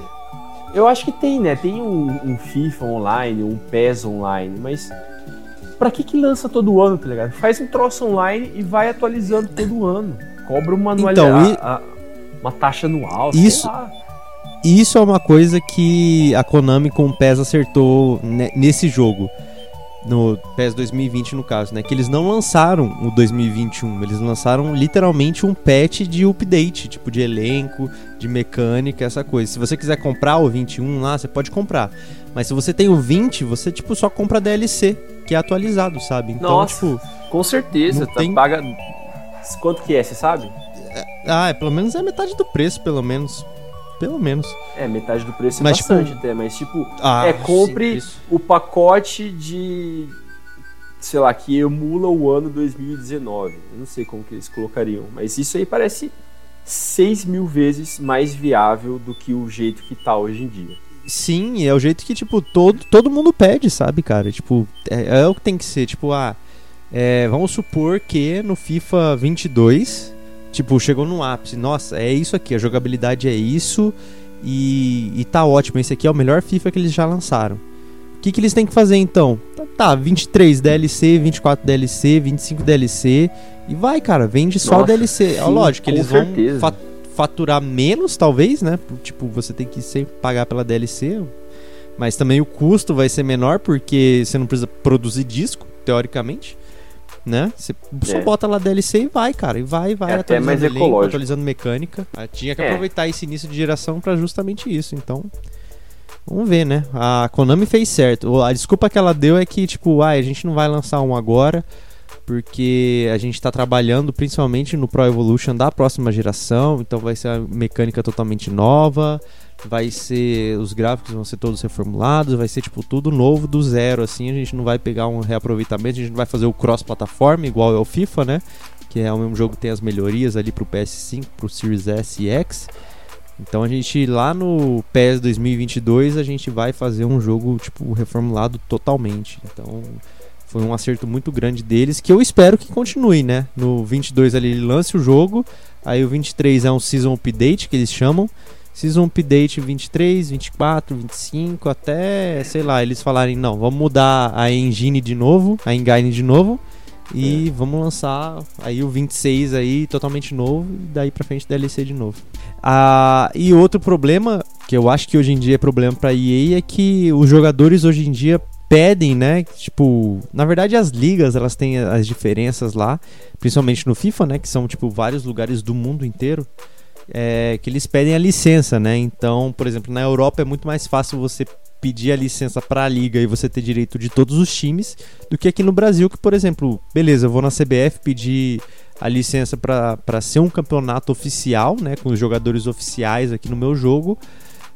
Speaker 2: eu acho que tem, né? Tem um, um FIFA online, um PES online, mas pra que que lança todo ano, tá ligado? Faz um troço online e vai atualizando todo ano. Cobra uma anualidade, então, e... uma taxa anual,
Speaker 1: isso, Isso é uma coisa que a Konami com o PES acertou nesse jogo no PES 2020 no caso, né? Que eles não lançaram o 2021, eles lançaram literalmente um patch de update, tipo de elenco, de mecânica, essa coisa. Se você quiser comprar o 21 lá, você pode comprar. Mas se você tem o 20, você tipo só compra DLC, que é atualizado, sabe?
Speaker 2: Então, Nossa, tipo, com certeza, tá, tem... paga quanto que é, você sabe?
Speaker 1: Ah, é, pelo menos é metade do preço, pelo menos. Pelo menos.
Speaker 2: É, metade do preço é mas, bastante tipo... até, mas tipo, ah, é compre sim, o pacote de sei lá, que emula o ano 2019. Eu não sei como que eles colocariam, mas isso aí parece 6 mil vezes mais viável do que o jeito que tá hoje em dia.
Speaker 1: Sim, é o jeito que, tipo, todo, todo mundo pede, sabe, cara? Tipo, é, é o que tem que ser. Tipo, ah, é, vamos supor que no FIFA 22 Tipo, chegou no ápice. Nossa, é isso aqui, a jogabilidade é isso e, e tá ótimo. Esse aqui é o melhor FIFA que eles já lançaram. O que, que eles têm que fazer então? Tá, tá 23 DLC, 24 DLC, 25 DLC e vai, cara, vende só Nossa, DLC. Sim, é lógico que eles certeza. vão faturar menos, talvez, né? Tipo, você tem que sempre pagar pela DLC, mas também o custo vai ser menor porque você não precisa produzir disco, teoricamente né? Você só é. bota lá DLC e vai, cara. E vai, vai,
Speaker 2: é atualizando elenco,
Speaker 1: atualizando mecânica. Ah, tinha que é. aproveitar esse início de geração para justamente isso. Então, vamos ver, né? A Konami fez certo. A desculpa que ela deu é que, tipo, ah, a gente não vai lançar um agora. Porque a gente está trabalhando principalmente no Pro Evolution da próxima geração, então vai ser uma mecânica totalmente nova vai ser os gráficos vão ser todos reformulados, vai ser tipo tudo novo do zero assim, a gente não vai pegar um reaproveitamento, a gente não vai fazer o cross plataforma igual é o FIFA, né? Que é o mesmo jogo que tem as melhorias ali pro PS5, pro Series S e X. Então a gente lá no PES 2022 a gente vai fazer um jogo tipo reformulado totalmente. Então foi um acerto muito grande deles que eu espero que continue, né? No 22 ali ele lance o jogo, aí o 23 é um season update que eles chamam Season Update 23, 24, 25, até, sei lá, eles falarem, não, vamos mudar a engine de novo, a engine de novo, e é. vamos lançar aí o 26 aí totalmente novo, e daí pra frente DLC de novo. Ah, e outro problema, que eu acho que hoje em dia é problema pra EA, é que os jogadores hoje em dia pedem, né? Tipo, na verdade as ligas elas têm as diferenças lá, principalmente no FIFA, né? Que são tipo vários lugares do mundo inteiro é, que eles pedem a licença, né? Então, por exemplo, na Europa é muito mais fácil você pedir a licença para a liga e você ter direito de todos os times do que aqui no Brasil, que, por exemplo, beleza, eu vou na CBF pedir a licença para ser um campeonato oficial, né, com os jogadores oficiais aqui no meu jogo,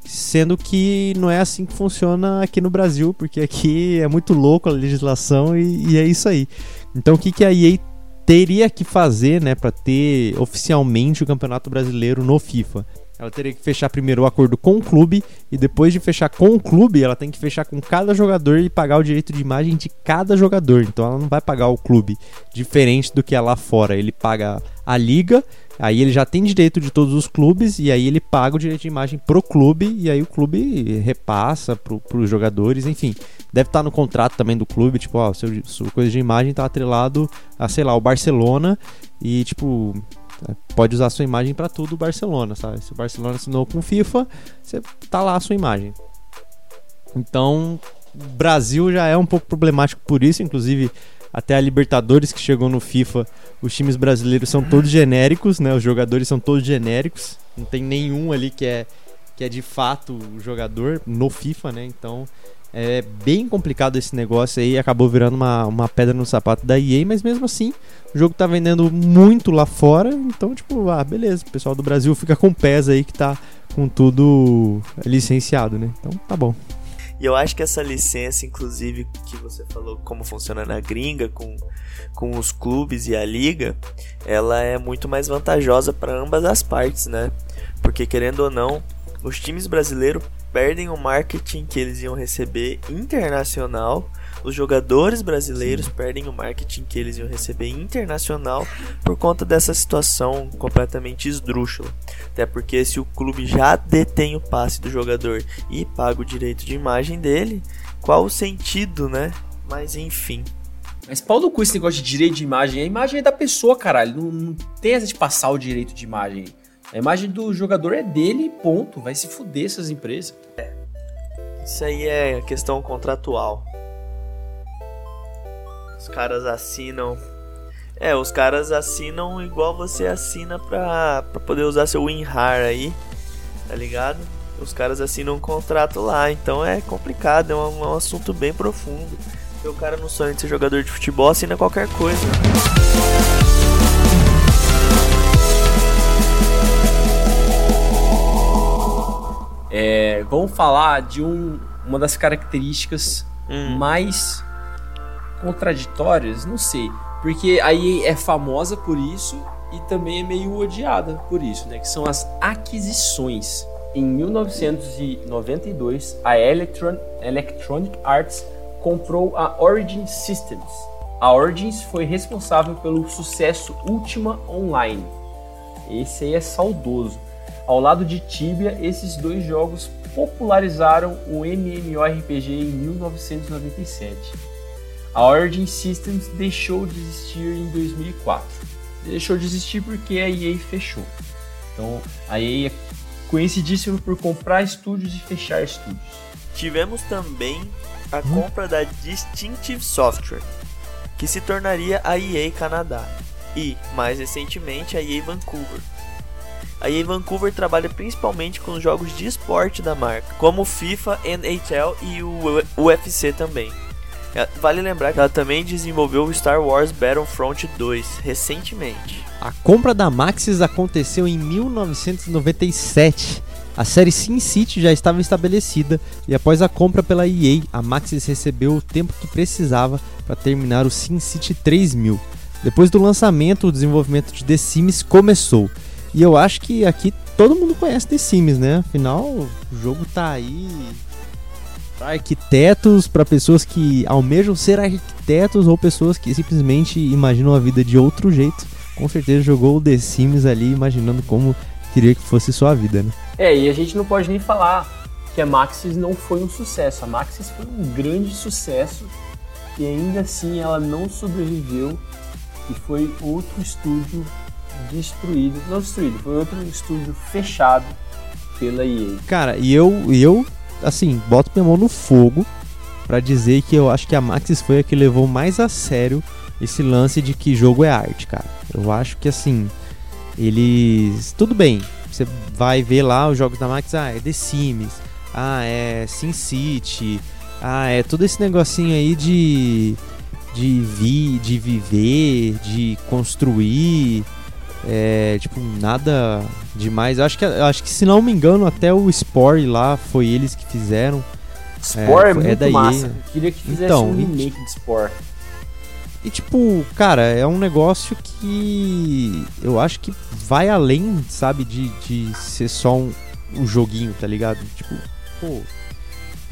Speaker 1: sendo que não é assim que funciona aqui no Brasil, porque aqui é muito louco a legislação e, e é isso aí. Então, o que, que a EA teria que fazer, né, para ter oficialmente o Campeonato Brasileiro no FIFA. Ela teria que fechar primeiro o acordo com o clube e depois de fechar com o clube, ela tem que fechar com cada jogador e pagar o direito de imagem de cada jogador. Então ela não vai pagar o clube diferente do que é lá fora. Ele paga a liga Aí ele já tem direito de todos os clubes e aí ele paga o direito de imagem pro clube e aí o clube repassa pro, pros jogadores, enfim. Deve estar no contrato também do clube, tipo, ó, seu, sua coisa de imagem tá atrelado a, sei lá, o Barcelona e, tipo, pode usar sua imagem para tudo o Barcelona, sabe? Se o Barcelona assinou com FIFA, você tá lá a sua imagem. Então, o Brasil já é um pouco problemático por isso, inclusive até a Libertadores que chegou no FIFA, os times brasileiros são todos genéricos, né? Os jogadores são todos genéricos, não tem nenhum ali que é que é de fato o jogador no FIFA, né? Então é bem complicado esse negócio aí, acabou virando uma, uma pedra no sapato da EA, mas mesmo assim, o jogo tá vendendo muito lá fora, então tipo, ah, beleza, o pessoal do Brasil fica com pés aí que tá com tudo licenciado, né? Então tá bom.
Speaker 3: E eu acho que essa licença, inclusive, que você falou como funciona na gringa, com, com os clubes e a liga, ela é muito mais vantajosa para ambas as partes, né? Porque querendo ou não, os times brasileiros perdem o marketing que eles iam receber internacional os jogadores brasileiros perdem o marketing que eles iam receber internacional por conta dessa situação completamente esdrúxula. Até porque se o clube já detém o passe do jogador e paga o direito de imagem dele, qual o sentido, né? Mas enfim.
Speaker 2: Mas pau do cu esse negócio de direito de imagem. A imagem é da pessoa, caralho. Não, não tem essa de passar o direito de imagem. A imagem do jogador é dele ponto. Vai se fuder essas empresas. É.
Speaker 3: Isso aí é questão contratual. Os caras assinam. É, os caras assinam igual você assina pra, pra poder usar seu WinRAR aí, tá ligado? Os caras assinam um contrato lá, então é complicado, é um, é um assunto bem profundo. Se o cara não sonha de ser jogador de futebol, assina qualquer coisa.
Speaker 2: É, vamos falar de um, uma das características hum. mais contraditórias, não sei. Porque aí é famosa por isso e também é meio odiada por isso, né? Que são as aquisições. Em 1992, a Electron, Electronic Arts comprou a Origin Systems. A Origins foi responsável pelo sucesso Ultima Online. Esse aí é saudoso. Ao lado de Tibia, esses dois jogos popularizaram o MMORPG em 1997. A Origin Systems deixou de existir em 2004. Deixou de existir porque a EA fechou. Então a EA é conhecidíssima por comprar estúdios e fechar estúdios.
Speaker 3: Tivemos também a hum? compra da Distinctive Software, que se tornaria a EA Canadá, e, mais recentemente, a EA Vancouver. A EA Vancouver trabalha principalmente com jogos de esporte da marca, como FIFA, NHL e o UFC também. É, vale lembrar que ela também desenvolveu o Star Wars Battlefront 2 recentemente.
Speaker 1: A compra da Maxis aconteceu em 1997. A série Sin City já estava estabelecida e após a compra pela EA, a Maxis recebeu o tempo que precisava para terminar o Sin City 3000. Depois do lançamento, o desenvolvimento de The Sims começou. E eu acho que aqui todo mundo conhece The Sims, né? Afinal, o jogo tá aí arquitetos, para pessoas que almejam ser arquitetos ou pessoas que simplesmente imaginam a vida de outro jeito. Com certeza jogou o The Sims ali imaginando como queria que fosse sua vida, né?
Speaker 2: É, e a gente não pode nem falar que a Maxis não foi um sucesso. A Maxis foi um grande sucesso e ainda assim ela não sobreviveu e foi outro estúdio destruído, não destruído, foi outro estúdio fechado pela EA.
Speaker 1: Cara, e eu, eu assim, boto minha mão no fogo para dizer que eu acho que a Maxis foi a que levou mais a sério esse lance de que jogo é arte, cara. Eu acho que assim, eles. Tudo bem, você vai ver lá os jogos da Maxis, ah, é The Sims, ah, é Sim City, ah, é todo esse negocinho aí de. de, vi, de viver, de construir. É, tipo, nada demais. Eu acho que, acho que, se não me engano, até o Spore lá foi eles que fizeram.
Speaker 2: Spore é, é muito é daí. massa. Eu queria que fizesse então, um remake de Spore.
Speaker 1: E tipo, cara, é um negócio que eu acho que vai além, sabe, de, de ser só um, um joguinho, tá ligado? Tipo, pô,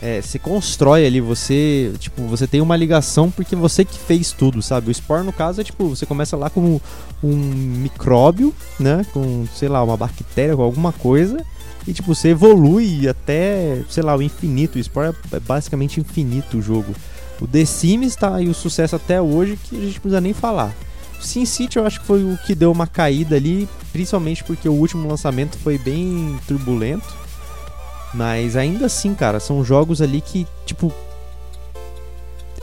Speaker 1: é, você constrói ali, você, tipo, você tem uma ligação porque você que fez tudo, sabe? O Spore, no caso, é tipo, você começa lá com um micróbio, né? Com, sei lá, uma bactéria, com alguma coisa. E, tipo, você evolui até, sei lá, o infinito. O Spore é basicamente infinito o jogo. O The Sims tá aí o sucesso até hoje que a gente não precisa nem falar. O Sin City eu acho que foi o que deu uma caída ali, principalmente porque o último lançamento foi bem turbulento. Mas ainda assim, cara, são jogos ali que, tipo.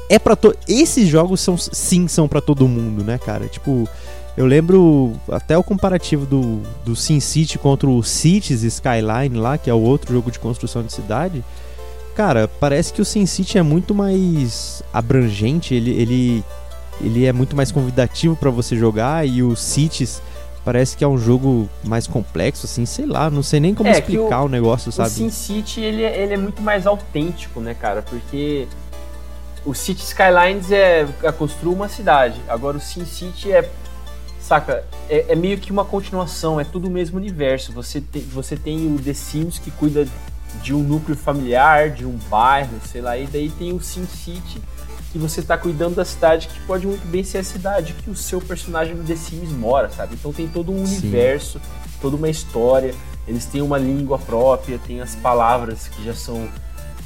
Speaker 1: É para to... Esses jogos são sim são para todo mundo, né, cara? Tipo, eu lembro até o comparativo do, do Sin City contra o Cities Skyline lá, que é o outro jogo de construção de cidade. Cara, parece que o Sin City é muito mais abrangente, ele, ele, ele é muito mais convidativo para você jogar e o Cities Parece que é um jogo mais complexo, assim, sei lá, não sei nem como é, explicar o, o, negócio, sabe? O
Speaker 2: Sin City, ele, é, ele é muito mais autêntico, né, cara? Porque o City Skylines é, é construir uma cidade. Agora o Sin City é, saca, é, é, meio que uma continuação, é tudo o mesmo universo. Você, te, você tem o The Sims que cuida de um núcleo familiar, de um bairro, sei lá, e daí tem o Sin Que você está cuidando da cidade que pode muito bem ser a cidade que o seu personagem no The Sims mora, sabe? Então tem todo um Sim. universo, toda uma história. Eles têm uma língua própria, tem as palavras que já são.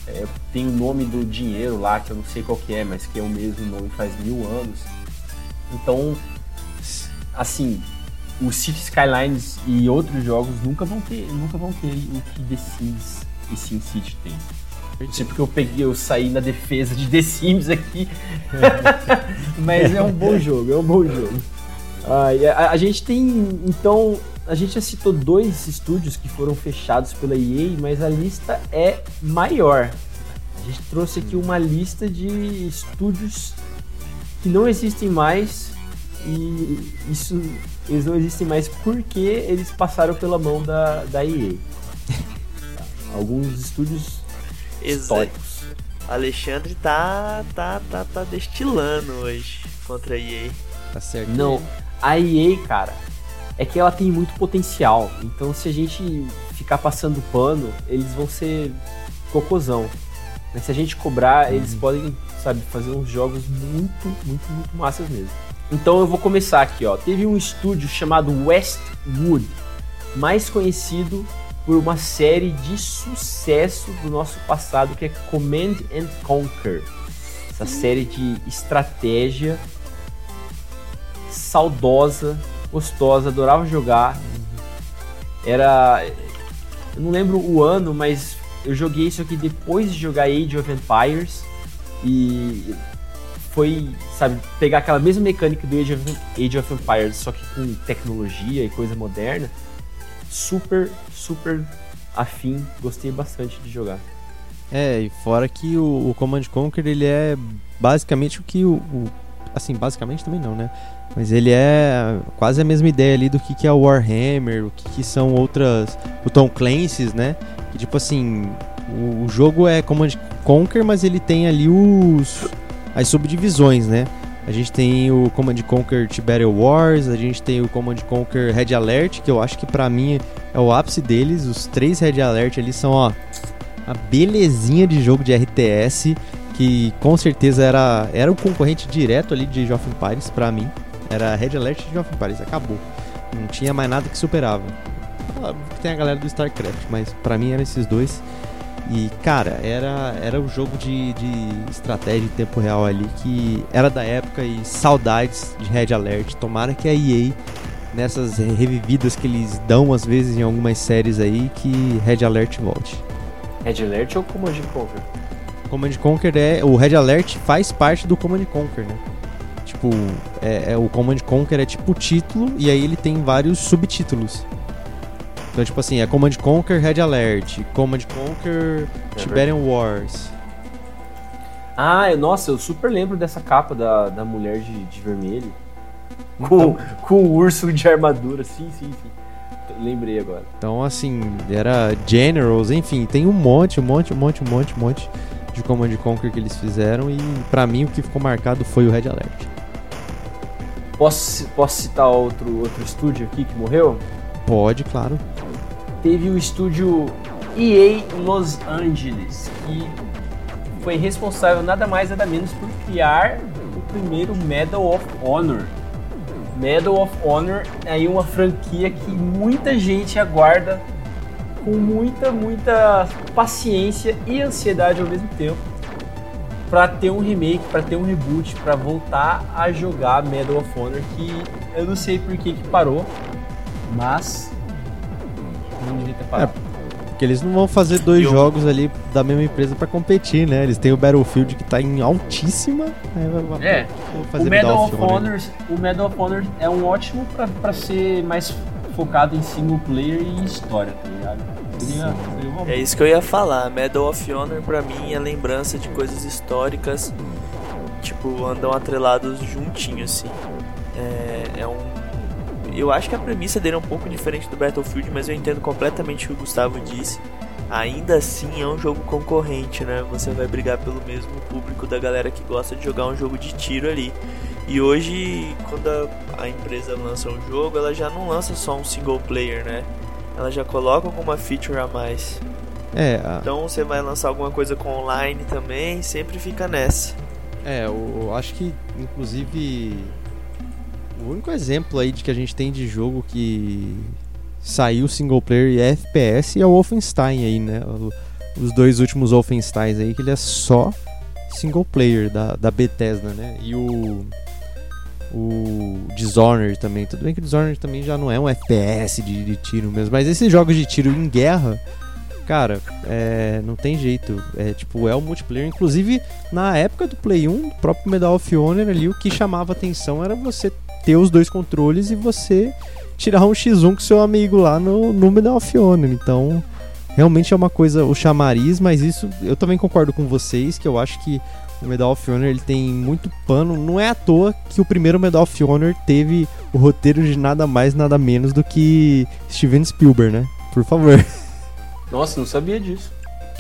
Speaker 2: É, tem o nome do dinheiro lá, que eu não sei qual que é, mas que é o mesmo nome faz mil anos. Então, assim, o City Skylines e outros jogos nunca vão ter, nunca vão ter o que The Sims e Sim City tem. Não sei porque eu peguei, eu saí na defesa de The Sims aqui. Mas é um bom jogo, é um bom jogo. Ah, a, a, gente tem, então, a gente já citou dois estúdios que foram fechados pela EA, mas a lista é maior. A gente trouxe aqui uma lista de estúdios que não existem mais e isso eles não existem mais porque eles passaram pela mão da, da EA. Alguns estúdios históricos.
Speaker 3: Alexandre tá, tá, tá, tá destilando hoje contra a EA.
Speaker 2: Tá certo. Não, a EA, cara, é que ela tem muito potencial. Então se a gente ficar passando pano, eles vão ser cocôzão. Mas se a gente cobrar, uhum. eles podem, sabe, fazer uns jogos muito, muito, muito massas mesmo. Então eu vou começar aqui, ó. Teve um estúdio chamado Westwood, mais conhecido por uma série de sucesso do nosso passado que é Command and Conquer. Essa série de estratégia saudosa, gostosa, adorava jogar. Era eu não lembro o ano, mas eu joguei isso aqui depois de jogar Age of Empires e foi, sabe, pegar aquela mesma mecânica do Age of, Age of Empires, só que com tecnologia e coisa moderna super, super afim, gostei bastante de jogar.
Speaker 1: É, e fora que o, o Command Conquer ele é basicamente o que o, o, Assim, basicamente também não, né? Mas ele é quase a mesma ideia ali do que, que é o Warhammer, o que, que são outras. O Tom Clancy's, né? Que tipo assim. O, o jogo é Command Conquer, mas ele tem ali os. as subdivisões, né? A gente tem o Command Conquer Battle Wars, a gente tem o Command Conquer Red Alert, que eu acho que para mim é o ápice deles. Os três Red Alert ali são, ó, a belezinha de jogo de RTS, que com certeza era, era o concorrente direto ali de Age of Empires pra mim. Era Red Alert e Age of Empires, acabou. Não tinha mais nada que superava. Tem a galera do StarCraft, mas para mim eram esses dois. E, cara, era, era o jogo de, de estratégia em tempo real ali que era da época e saudades de Red Alert. Tomara que a EA, nessas revividas que eles dão às vezes em algumas séries aí, que Red Alert volte.
Speaker 2: Red Alert ou Command Conquer?
Speaker 1: Command Conquer é. O Red Alert faz parte do Command Conquer, né? Tipo, é, é o Command Conquer é tipo o título e aí ele tem vários subtítulos. Então, tipo assim, é Command Conquer Red Alert, Command Conquer é Tiberian Wars.
Speaker 2: Ah, nossa, eu super lembro dessa capa da, da mulher de, de vermelho. Com, com o urso de armadura, sim, sim, sim. Lembrei agora.
Speaker 1: Então, assim, era Generals, enfim, tem um monte, um monte, um monte, um monte, um monte de Command Conquer que eles fizeram e para mim o que ficou marcado foi o Red Alert.
Speaker 2: Posso, posso citar outro, outro estúdio aqui que morreu?
Speaker 1: Pode, claro
Speaker 2: teve o estúdio EA Los Angeles, que foi responsável nada mais nada menos por criar o primeiro Medal of Honor. Medal of Honor é aí uma franquia que muita gente aguarda com muita, muita paciência e ansiedade ao mesmo tempo para ter um remake, para ter um reboot, para voltar a jogar Medal of Honor que eu não sei por que que parou, mas não devia ter parado.
Speaker 1: É, porque eles não vão fazer dois
Speaker 3: Eu-
Speaker 1: jogos ali da mesma empresa pra competir, né? Eles têm o Battlefield que tá em altíssima. Vai-
Speaker 2: É,
Speaker 1: vou
Speaker 2: o
Speaker 1: fazer
Speaker 2: Medal
Speaker 1: Medal
Speaker 2: of
Speaker 1: Honor.
Speaker 2: O Medal of Honor é um ótimo pra, pra ser mais focado em single player e história, tá ligado?
Speaker 3: É isso que eu ia falar. Medal of Honor pra mim é lembrança de coisas históricas, tipo, andam atrelados juntinhos, assim. É, é um. Eu acho que a premissa dele é um pouco diferente do Battlefield, mas eu entendo completamente o que o Gustavo disse. Ainda assim é um jogo concorrente, né? Você vai brigar pelo mesmo público da galera que gosta de jogar um jogo de tiro ali. E hoje, quando a, a empresa lança um jogo, ela já não lança só um single player, né? Ela já coloca alguma feature a mais.
Speaker 1: É, a-
Speaker 3: Então você vai lançar alguma coisa com online também, sempre fica nessa.
Speaker 1: é, eu, eu acho que, inclusive, o único exemplo aí de que a gente tem de jogo que saiu single player e é FPS é o Wolfenstein aí, né? Os dois últimos Wolfensteins aí, que ele é só single player da, da Bethesda, né? E o. O Dishonored também. Tudo bem que o Dishonored também já não é um FPS de, de tiro mesmo. Mas esses jogos de tiro em guerra, cara, é, não tem jeito. É tipo, é o multiplayer. Inclusive, na época do Play 1, o próprio Medal of Honor ali, o que chamava atenção era você ter os dois controles e você tirar um X1 com seu amigo lá no, no Medal of Honor. Então, realmente é uma coisa, o chamariz, mas isso eu também concordo com vocês, que eu acho que o Medal of Honor ele tem muito pano. Não é à toa que o primeiro Medal of Honor teve o roteiro de nada mais, nada menos do que Steven Spielberg, né? Por favor.
Speaker 2: Nossa, não sabia disso.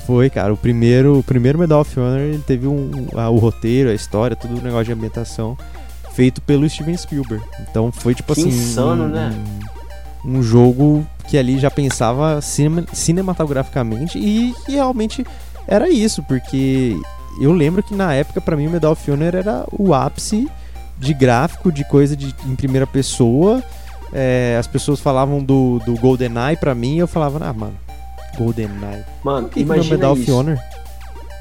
Speaker 1: Foi, cara, o primeiro, o primeiro Medal of Honor ele teve um, a- o roteiro, a história, tudo o negócio de ambientação feito pelo Steven Spielberg. Então foi tipo
Speaker 2: Que
Speaker 1: assim.
Speaker 2: insano,
Speaker 1: um,
Speaker 2: né?
Speaker 1: Um jogo que ali já pensava cinema- cinematograficamente e que realmente era isso, porque eu lembro que na época pra mim o Medal of Honor era o ápice de gráfico, de coisa de, em primeira pessoa. É, as pessoas falavam do, do GoldenEye pra mim e eu falava, ah, mano, GoldenEye.
Speaker 2: Mano,
Speaker 1: que, que é
Speaker 2: imagina
Speaker 1: Medal of
Speaker 2: isso.
Speaker 1: Honor?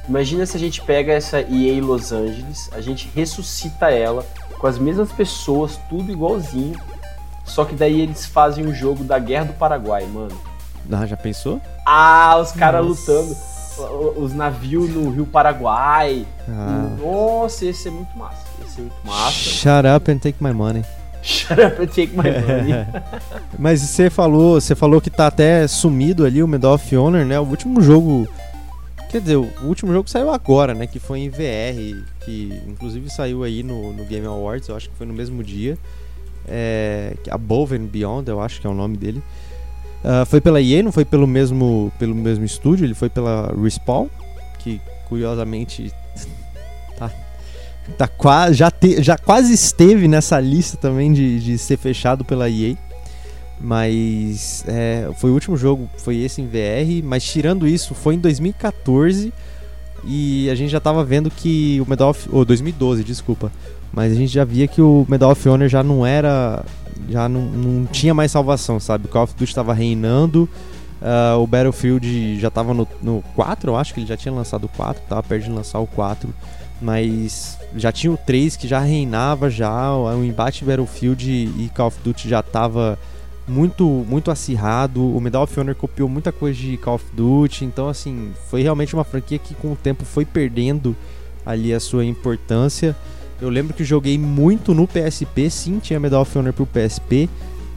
Speaker 2: Imagina se a gente pega essa EA Los Angeles, a gente ressuscita ela com as mesmas pessoas, tudo igualzinho. Só que daí eles fazem um jogo da Guerra do Paraguai, mano.
Speaker 1: Ah, já pensou?
Speaker 2: Ah, os caras lutando, o- os navios no Rio Paraguai.
Speaker 1: Ah.
Speaker 2: Nossa, esse é muito massa. Esse é muito massa.
Speaker 1: Shut up and take my money.
Speaker 2: Shut up and take my money.
Speaker 1: Mas você falou, você falou que tá até sumido ali o Medal of Honor, né? O último jogo, quer dizer, o último jogo saiu agora, né? Que foi em VR, que inclusive saiu aí no, no Game Awards, eu acho que foi no mesmo dia. É, Above and Beyond, eu acho que é o nome dele. Ah, foi pela EA, não foi pelo mesmo, pelo mesmo estúdio, ele foi pela Respawn, que curiosamente tá, tá quase, já, te- já quase esteve nessa lista também de, de ser fechado pela EA. Mas é, foi o último jogo, foi esse em VR. Mas tirando isso, foi em 2014 e a gente já tava vendo que o Medal of. Ou 2012, desculpa. Mas a gente já via que o Medal of Honor já não era. Já não, não tinha mais salvação, sabe? O Call of Duty estava reinando. ah, o Battlefield já tava no, no 4, eu acho que ele já tinha lançado o 4, tava perto de lançar o 4. Mas já tinha o 3 que já reinava já, o embate Battlefield e Call of Duty já tava muito muito acirrado. O Medal of Honor copiou muita coisa de Call of Duty, então assim, foi realmente uma franquia que com o tempo foi perdendo ali a sua importância. Eu lembro que joguei muito no PSP, sim, tinha Medal of Honor pro PSP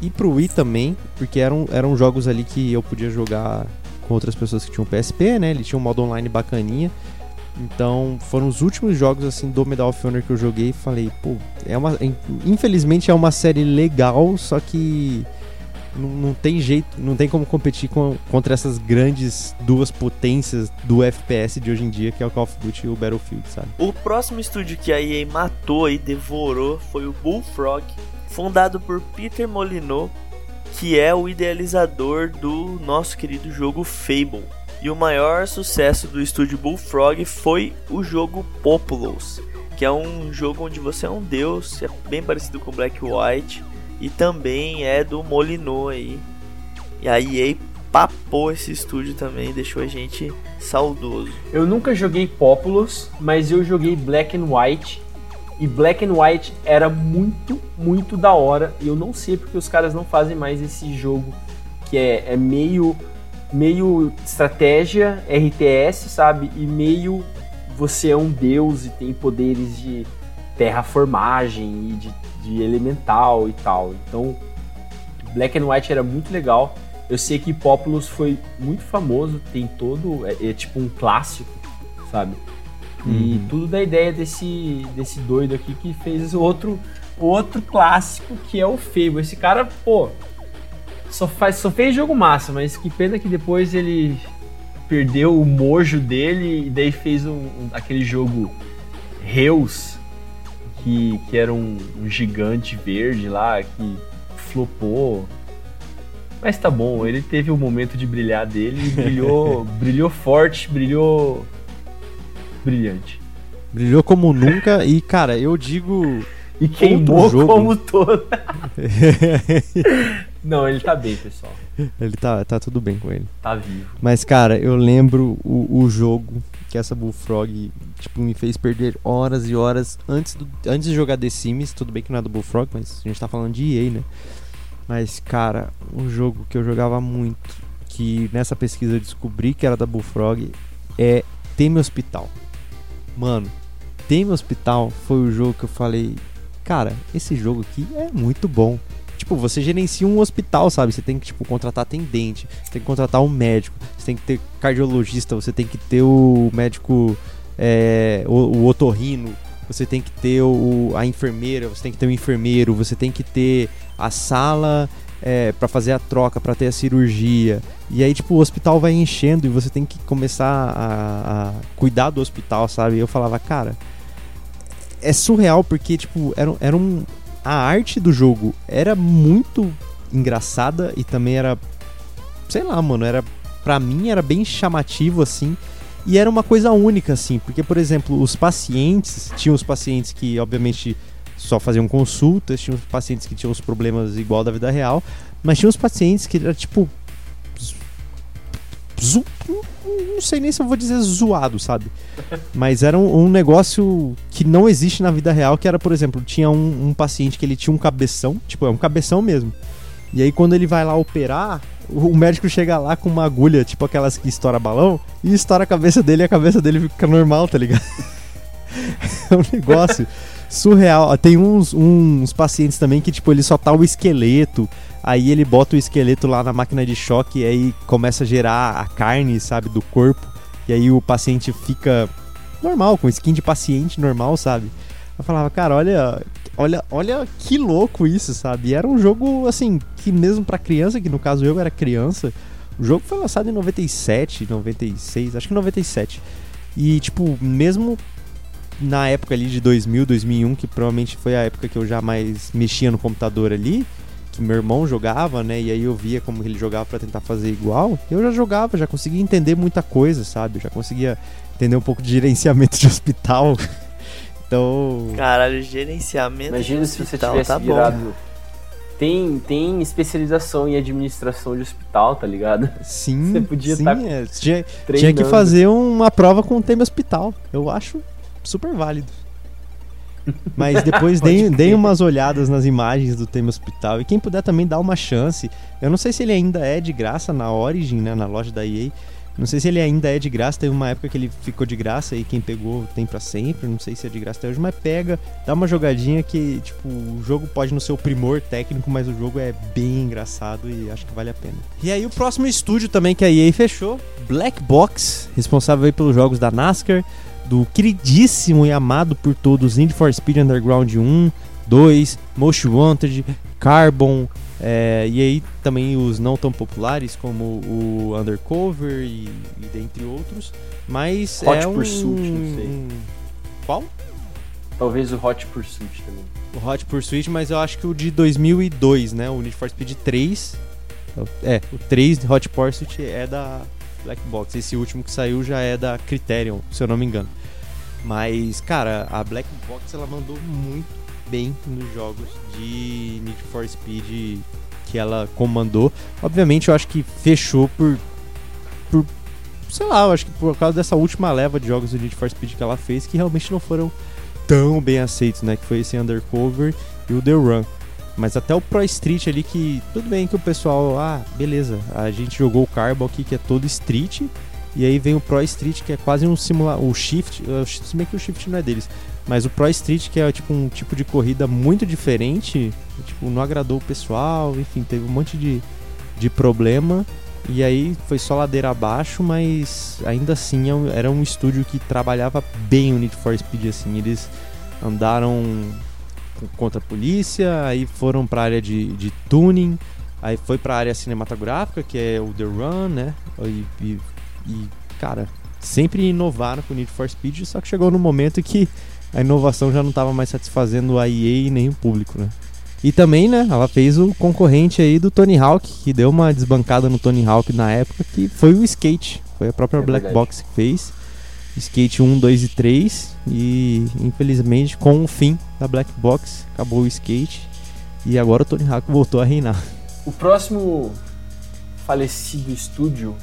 Speaker 1: e pro Wii também, porque eram, eram jogos ali que eu podia jogar com outras pessoas que tinham PSP, né? Ele tinha um modo online bacaninha. Então, foram os últimos jogos assim do Medal of Honor que eu joguei e falei, pô, é uma infelizmente é uma série legal, só que não, não tem jeito, não tem como competir com, contra essas grandes duas potências do FPS de hoje em dia, que é o Call of Duty e o Battlefield, sabe?
Speaker 3: O próximo estúdio que a EA matou e devorou foi o Bullfrog, fundado por Peter Molyneux, que é o idealizador do nosso querido jogo Fable. E o maior sucesso do estúdio Bullfrog foi o jogo Populous, que é um jogo onde você é um deus, é bem parecido com Black White e também é do Molyneux aí. E a EA papou esse estúdio também, deixou a gente saudoso.
Speaker 2: Eu nunca joguei Populous, mas eu joguei Black and White. E Black and White era muito, muito da hora. E eu não sei porque os caras não fazem mais esse jogo que é, é meio, meio estratégia, RTS, sabe? E meio você é um deus e tem poderes de terraformagem e de, de elemental e tal. Então, Black and White era muito legal. Eu sei que Populous foi muito famoso, tem todo. É, é tipo um clássico, sabe? E
Speaker 1: Uhum.
Speaker 2: tudo da ideia desse, desse doido aqui que fez outro, outro clássico que é o Fable. Esse cara, pô, só, faz, só fez jogo massa, mas que pena que depois ele perdeu o mojo dele e daí fez um, um- aquele jogo Reus, que, que era um, um gigante verde lá, que flopou. Mas tá bom, ele teve o momento de brilhar dele e brilhou, brilhou forte, brilhou brilhante.
Speaker 1: Brilhou como nunca e, cara, eu digo.
Speaker 2: E queimou
Speaker 1: jogo.
Speaker 2: como todo. Não, ele tá bem, pessoal.
Speaker 1: ele tá, tá tudo bem com ele.
Speaker 2: Tá vivo.
Speaker 1: Mas, cara, eu lembro o, o jogo que essa Bullfrog, tipo, me fez perder horas e horas antes, do, antes de jogar The Sims. Tudo bem que não é do Bullfrog, mas a gente tá falando de EA, né? Mas, cara, um jogo que eu jogava muito, que nessa pesquisa eu descobri que era da Bullfrog, é Teme Hospital. Mano, Teme Hospital foi o jogo que eu falei, cara, esse jogo aqui é muito bom. Tipo, você gerencia um hospital, sabe? Você tem que, tipo, contratar atendente, você tem que contratar um médico, você tem que ter cardiologista, você tem que ter o médico, é, o, o otorrino, você tem que ter o, a enfermeira, você tem que ter o enfermeiro, você tem que ter a sala é, para fazer a troca, para ter a cirurgia. E aí, tipo, o hospital vai enchendo e você tem que começar a, a cuidar do hospital, sabe? Eu falava, cara, é surreal porque, tipo, era, era um. A arte do jogo era muito engraçada e também era. Sei lá, mano, era. Pra mim era bem chamativo, assim. E era uma coisa única, assim, porque, por exemplo, os pacientes. Tinham os pacientes que, obviamente, só faziam consultas, tinha os pacientes que tinham os problemas igual da vida real, mas tinha os pacientes que era tipo. Zo- não sei nem se eu vou dizer zoado, sabe? Mas era um, um negócio que não existe na vida real, que era, por exemplo, tinha um, um paciente que ele tinha um cabeção, tipo, é um cabeção mesmo. E aí quando ele vai lá operar, o, médico chega lá com uma agulha, tipo aquelas que estoura balão, e estoura a cabeça dele e a cabeça dele fica normal, tá ligado? é um negócio surreal. Tem uns, uns pacientes também que, tipo, ele só tá o esqueleto, aí ele bota o esqueleto lá na máquina de choque e aí começa a gerar a carne, sabe, do corpo. E aí o paciente fica normal, com skin de paciente normal, sabe? Eu falava, cara, olha, olha, olha que louco isso, sabe? E era um jogo, assim, que mesmo pra criança, que no caso eu era criança, o jogo foi lançado em 97, 96, acho que 97. E, tipo, mesmo na época ali de 2000, 2001, que provavelmente foi a época que eu já mais mexia no computador ali, meu irmão jogava, né? E aí eu via como ele jogava pra tentar fazer igual. Eu já jogava, já conseguia entender muita coisa, sabe? Eu já conseguia entender um pouco de gerenciamento de hospital. Então,
Speaker 3: Caralho, gerenciamento
Speaker 2: Imagina
Speaker 3: de
Speaker 2: se você
Speaker 3: hospital,
Speaker 2: tivesse
Speaker 3: tá bom.
Speaker 2: virado. Tem, tem especialização em administração de hospital, tá ligado?
Speaker 1: sim,
Speaker 2: Você podia
Speaker 1: sim,
Speaker 2: tá
Speaker 1: é, tinha, tinha que fazer uma prova com o tema hospital. Eu acho super válido. Mas depois deem, deem umas olhadas nas imagens do tema hospital. E quem puder também dar uma chance. Eu não sei se ele ainda é de graça na Origin, né, na loja da EA. Não sei se ele ainda é de graça. Teve uma época que ele ficou de graça e quem pegou tem pra sempre. Não sei se é de graça até hoje, mas pega, dá uma jogadinha que, tipo, o jogo pode não ser o primor técnico, mas o jogo é bem engraçado e acho que vale a pena. E aí o próximo estúdio também que a EA fechou, Black Box, responsável aí pelos jogos da NASCAR, do queridíssimo e amado por todos Need for Speed Underground 1, 2, Most Wanted, Carbon, é, e aí também os não tão populares como o Undercover e, e dentre outros, mas
Speaker 2: Hot
Speaker 1: é um,
Speaker 2: Pursuit, não sei.
Speaker 1: um- Qual?
Speaker 2: Talvez o Hot Pursuit também.
Speaker 1: O Hot Pursuit, mas eu acho que o de 2002, né? O Need for Speed 3. É, o 3 Hot Pursuit é da Black Box. Esse último que saiu já é da Criterion, se eu não me engano. Mas, cara, a Black Box ela mandou muito bem nos jogos de Need for Speed que ela comandou. Obviamente, eu acho que fechou por, por sei lá, eu acho que por causa dessa última leva de jogos do Need for Speed que ela fez, que realmente não foram tão bem aceitos, né? Que foi esse Undercover e o The Run. Mas até o Pro Street ali que. Tudo bem que o pessoal. Ah, beleza. A gente jogou o Carbo aqui que é todo Street. E aí vem o Pro Street que é quase um simulador. O Shift. Se bem que o Shift não é deles. Mas o Pro Street que é tipo um tipo de corrida muito diferente. Tipo, não agradou o pessoal. Enfim, teve um monte de, de problema. E aí foi só ladeira abaixo, mas ainda assim é era um estúdio que trabalhava bem o Need for Speed assim. Eles andaram contra a polícia, aí foram para a área de, de tuning, aí foi para a área cinematográfica, que é o The Run, né? E, e, e, cara, sempre inovaram com o Need for Speed, só que chegou no momento que a inovação já não estava mais satisfazendo a EA e nem o público, né? E também, né, ela fez o concorrente aí do Tony Hawk, que deu uma desbancada no Tony Hawk na época, que foi o Skate. Foi a própria é Black verdade. Box que fez. Skate 1, 2 e 3. E infelizmente, com o fim da Black Box, acabou o skate. E agora o Tony Hawk voltou a reinar.
Speaker 2: O próximo falecido estúdio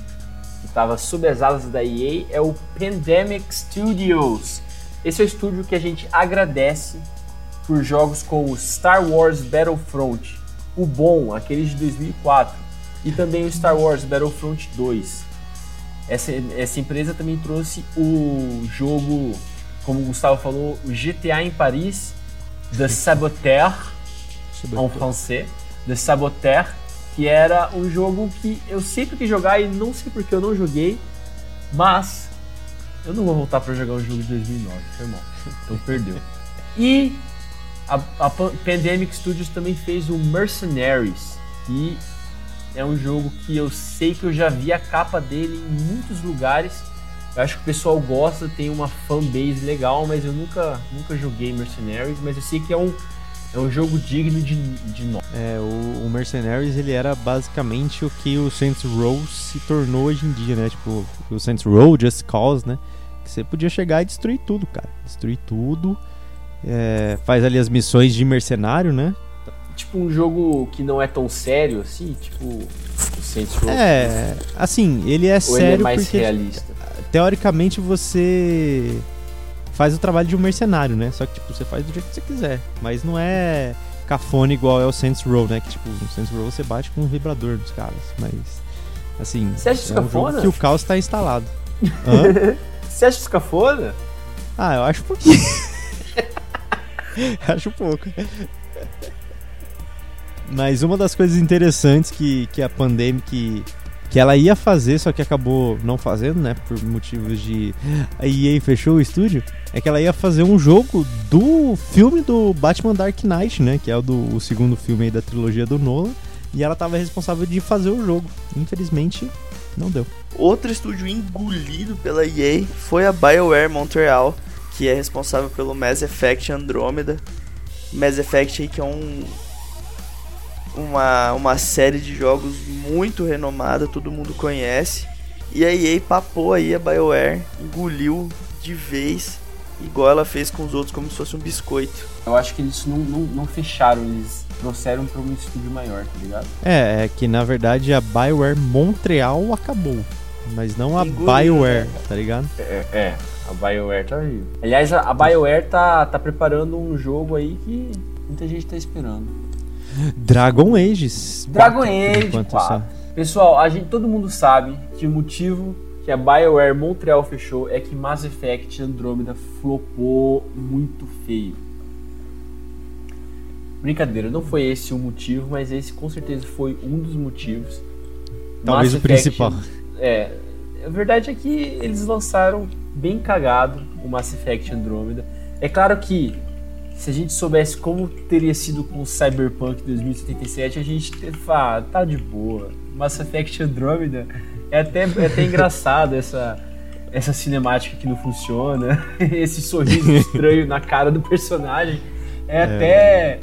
Speaker 2: que estava sob as asas da EA é o Pandemic Studios. Esse é o estúdio que a gente agradece por jogos como Star Wars Battlefront, o bom, aquele de 2004, e também o Star Wars Battlefront 2. Essa, essa empresa também trouxe o jogo, como o Gustavo falou, o GTA em Paris, The Saboteur, em francês, The Saboteur, que era um jogo que eu sempre quis jogar e não sei porque eu não joguei, mas eu não vou voltar para jogar um jogo de 2009, foi mal, então perdeu. E a, a Pandemic Studios também fez o Mercenaries, que é um jogo que eu sei que eu já vi a capa dele em muitos lugares. Eu acho que o pessoal gosta, tem uma fanbase legal, mas eu nunca, nunca joguei Mercenaries, mas eu sei que é um, é um jogo digno de, de nós.
Speaker 1: É, o, o, Mercenaries ele era basicamente o que o Saints Row se tornou hoje em dia, né? Tipo, o Saints Row, Just Cause, né? Que você podia chegar e destruir tudo, cara. Destruir tudo. É, faz ali as missões de mercenário, né?
Speaker 2: Tipo um jogo que não é tão sério assim, tipo o Saints Row.
Speaker 1: É, assim, ele é
Speaker 2: Ou
Speaker 1: sério
Speaker 2: ele é mais
Speaker 1: porque
Speaker 2: realista.
Speaker 1: teoricamente você faz o trabalho de um mercenário, né? Só que tipo, você faz do jeito que você quiser, mas não é cafone igual é o Saints Row, né? Que tipo, no Saints Row você bate com um vibrador nos caras, mas assim,
Speaker 2: você acha
Speaker 1: é um
Speaker 2: cafona?
Speaker 1: que o caos está instalado.
Speaker 2: você acha cafona?
Speaker 1: Ah, eu acho pouquinho. acho pouco. Mas uma das coisas interessantes que, que a Pandemic que ela ia fazer, só que acabou não fazendo, né, por motivos de a EA fechou o estúdio, é que ela ia fazer um jogo do filme do Batman Dark Knight, né, que é o do o segundo filme aí da trilogia do Nolan, e ela estava responsável de fazer o jogo. Infelizmente, não deu.
Speaker 3: Outro estúdio engolido pela EA foi a BioWare Montreal, que é responsável pelo Mass Effect Andromeda. Mass Effect aí que é um uma, uma série de jogos muito renomada, todo mundo conhece. E a EA papou aí a BioWare, engoliu de vez, igual ela fez com os outros, como se fosse um biscoito.
Speaker 2: Eu acho que eles não, não, não fecharam, eles trouxeram para um estúdio maior, tá ligado?
Speaker 1: É, é que na verdade a BioWare Montreal acabou, mas não a Engoliu, BioWare, né? tá ligado?
Speaker 2: É, é, a BioWare tá viva. Aliás, a, a BioWare tá, tá preparando um jogo aí que muita gente tá esperando.
Speaker 1: Dragon Ages.
Speaker 2: Dragon Age. Pessoal, a gente, todo mundo sabe que o motivo que a BioWare Montreal fechou é que Mass Effect Andromeda flopou muito feio. Brincadeira, não foi esse o motivo, mas esse com certeza foi um dos motivos.
Speaker 1: Talvez Mass o Effect, principal.
Speaker 2: É, a verdade é que eles lançaram bem cagado o Mass Effect Andromeda. É claro que se a gente soubesse como teria sido com o Cyberpunk 2077, a gente ah, tá de boa. Mass Effect Andromeda é até, é até engraçado essa, essa cinemática que não funciona, esse sorriso estranho na cara do personagem. É, é, até.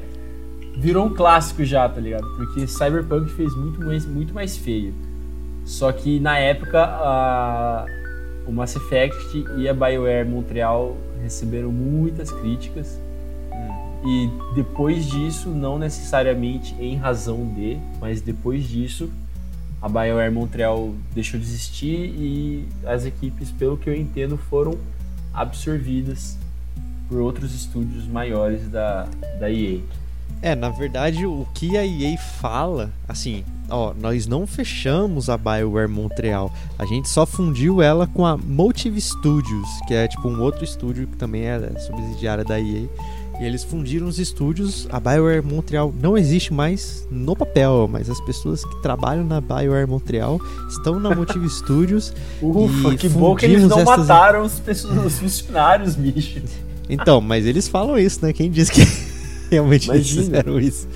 Speaker 2: Virou um clássico já, tá ligado? Porque Cyberpunk fez muito mais, muito mais feio. Só que na época a, o Mass Effect e a BioWare Montreal receberam muitas críticas. E depois disso, não necessariamente em razão de, mas depois disso, a BioWare Montreal deixou de existir e as equipes, pelo que eu entendo, foram absorvidas por outros estúdios maiores da, da EA.
Speaker 1: É, na verdade, o que a EA fala, assim, ó, nós não fechamos a BioWare Montreal. A gente só fundiu ela com a Motive Studios, que é tipo um outro estúdio que também é subsidiária da EA. E eles fundiram os estúdios. A BioWare Montreal não existe mais no papel, mas as pessoas que trabalham na BioWare Montreal estão na Motive Studios.
Speaker 2: Ufa, que bom que eles não essas... mataram os, pessoas, os funcionários, bicho.
Speaker 1: Então, mas eles falam isso, né? Quem disse que realmente Imagina. fizeram isso.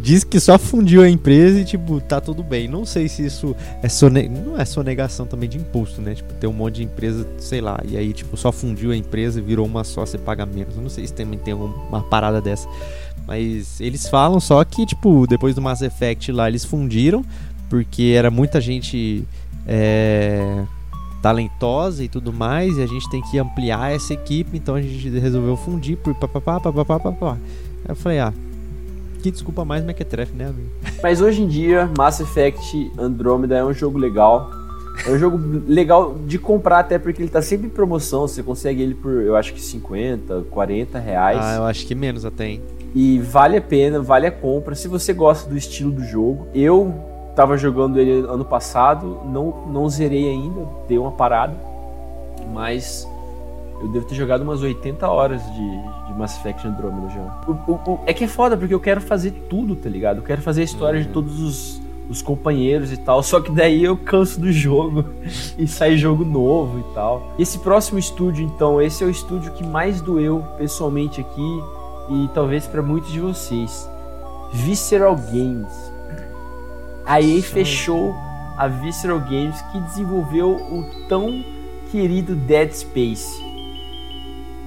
Speaker 1: Diz que só fundiu a empresa e, tipo, tá tudo bem. Não sei se isso é sone... não é sonegação também de imposto, né? Tipo, ter um monte de empresa, sei lá, e aí, tipo, só fundiu a empresa e virou uma só, você paga menos. Eu não sei se também tem uma parada dessa. Mas eles falam só que, tipo, depois do Mass Effect lá, eles fundiram, porque era muita gente. É talentosa e tudo mais, e a gente tem que ampliar essa equipe, então a gente resolveu fundir por papapá, papapá, papapá. Aí eu falei, ah, que desculpa mais Mequetrefe, né, amigo?
Speaker 2: Mas hoje em dia, Mass Effect Andromeda é um jogo legal. É um jogo legal de comprar, até porque ele tá sempre em promoção. Você consegue ele por, eu acho que 50, 40 reais.
Speaker 1: Ah, eu acho que menos até, hein?
Speaker 2: E vale a pena, vale a compra. Se você gosta do estilo do jogo, eu tava jogando ele ano passado, não, não zerei ainda, dei uma parada. Mas eu devo ter jogado umas 80 horas de, de Mass Effect Andromeda já. O, o, o, é que é foda, porque eu quero fazer tudo, tá ligado? Eu quero fazer a história uhum. de todos os, os companheiros e tal. Só que daí eu canso do jogo e sai jogo novo e tal. Esse próximo estúdio, então, esse é o estúdio que mais doeu pessoalmente aqui e talvez para muitos de vocês. Visceral Games. A EA fechou a Visceral Games que desenvolveu o tão querido Dead Space.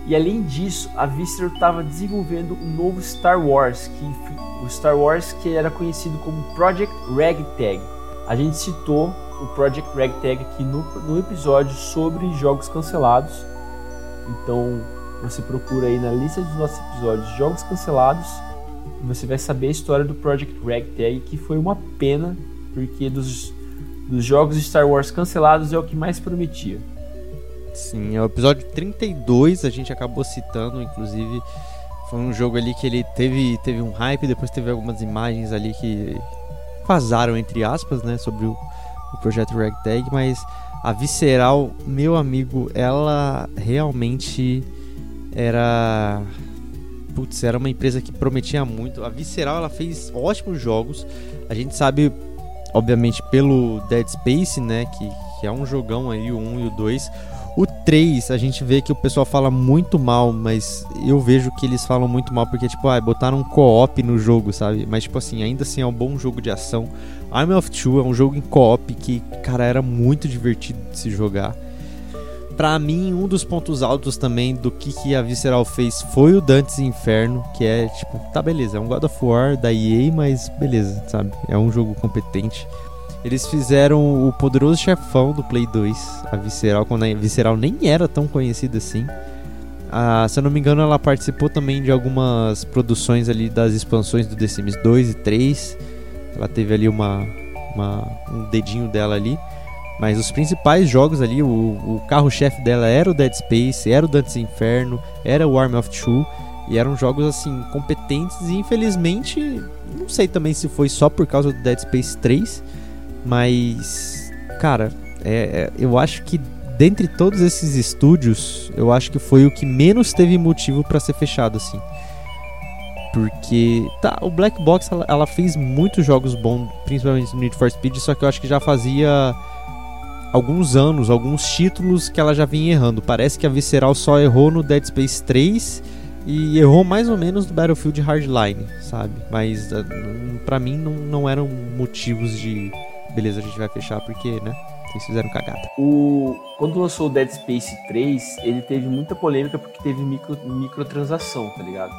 Speaker 2: E além disso, a Visceral estava desenvolvendo um novo Star Wars, que o Star Wars que era conhecido como Project Ragtag. A gente citou o Project Ragtag aqui no, no episódio sobre jogos cancelados. Então você procura aí na lista dos nossos episódios jogos cancelados e você vai saber a história do Project Ragtag, que foi uma pena, porque dos, dos jogos Star Wars cancelados é o que mais prometia.
Speaker 1: Sim, é o episódio 32, a gente acabou citando, inclusive. Foi um jogo ali que ele teve, teve um hype, depois teve algumas imagens ali que vazaram, entre aspas, né, sobre o, o projeto Ragtag, mas a Visceral, meu amigo, ela realmente era. Putz, era uma empresa que prometia muito. A Visceral ela fez ótimos jogos. A gente sabe, obviamente, pelo Dead Space, né? Que, que é um jogão aí, o 1 e o 2. O 3, a gente vê que o pessoal fala muito mal, mas eu vejo que eles falam muito mal porque, tipo, ah, botaram um co-op no jogo, sabe? Mas, tipo assim, ainda assim é um bom jogo de ação. Army of Two é um jogo em co-op que, cara, era muito divertido de se jogar. Pra mim, um dos pontos altos também do que, que a Visceral fez foi o Dantes Inferno, que é, tipo, tá beleza, é um God of War da EA, mas beleza, sabe? É um jogo competente. Eles fizeram o poderoso chefão do Play 2, a Visceral, quando a Visceral nem era tão conhecida assim. Ah, se eu não me engano, ela participou também de algumas produções ali das expansões do The Sims 2 e 3. Ela teve ali uma, uma um dedinho dela ali. Mas os principais jogos ali, o, o carro-chefe dela era o Dead Space, era o Dantes Inferno, era o Army of Two. E eram jogos assim competentes e infelizmente, não sei também se foi só por causa do Dead Space 3, mas, cara, é, é, eu acho que dentre todos esses estúdios, eu acho que foi o que menos teve motivo para ser fechado assim. Porque, tá, o Black Box ela, ela, fez muitos jogos bons, principalmente no Need for Speed, só que eu acho que já fazia alguns anos, alguns títulos que ela já vinha errando. Parece que a Visceral só errou no Dead Space 3 e errou mais ou menos no Battlefield Hardline, sabe? Mas eh, para mim não, não eram motivos de beleza, a gente vai fechar porque, né? Vocês fizeram cagada.
Speaker 2: O... Quando lançou o Dead Space 3, ele teve muita polêmica porque teve micro... microtransação, tá ligado?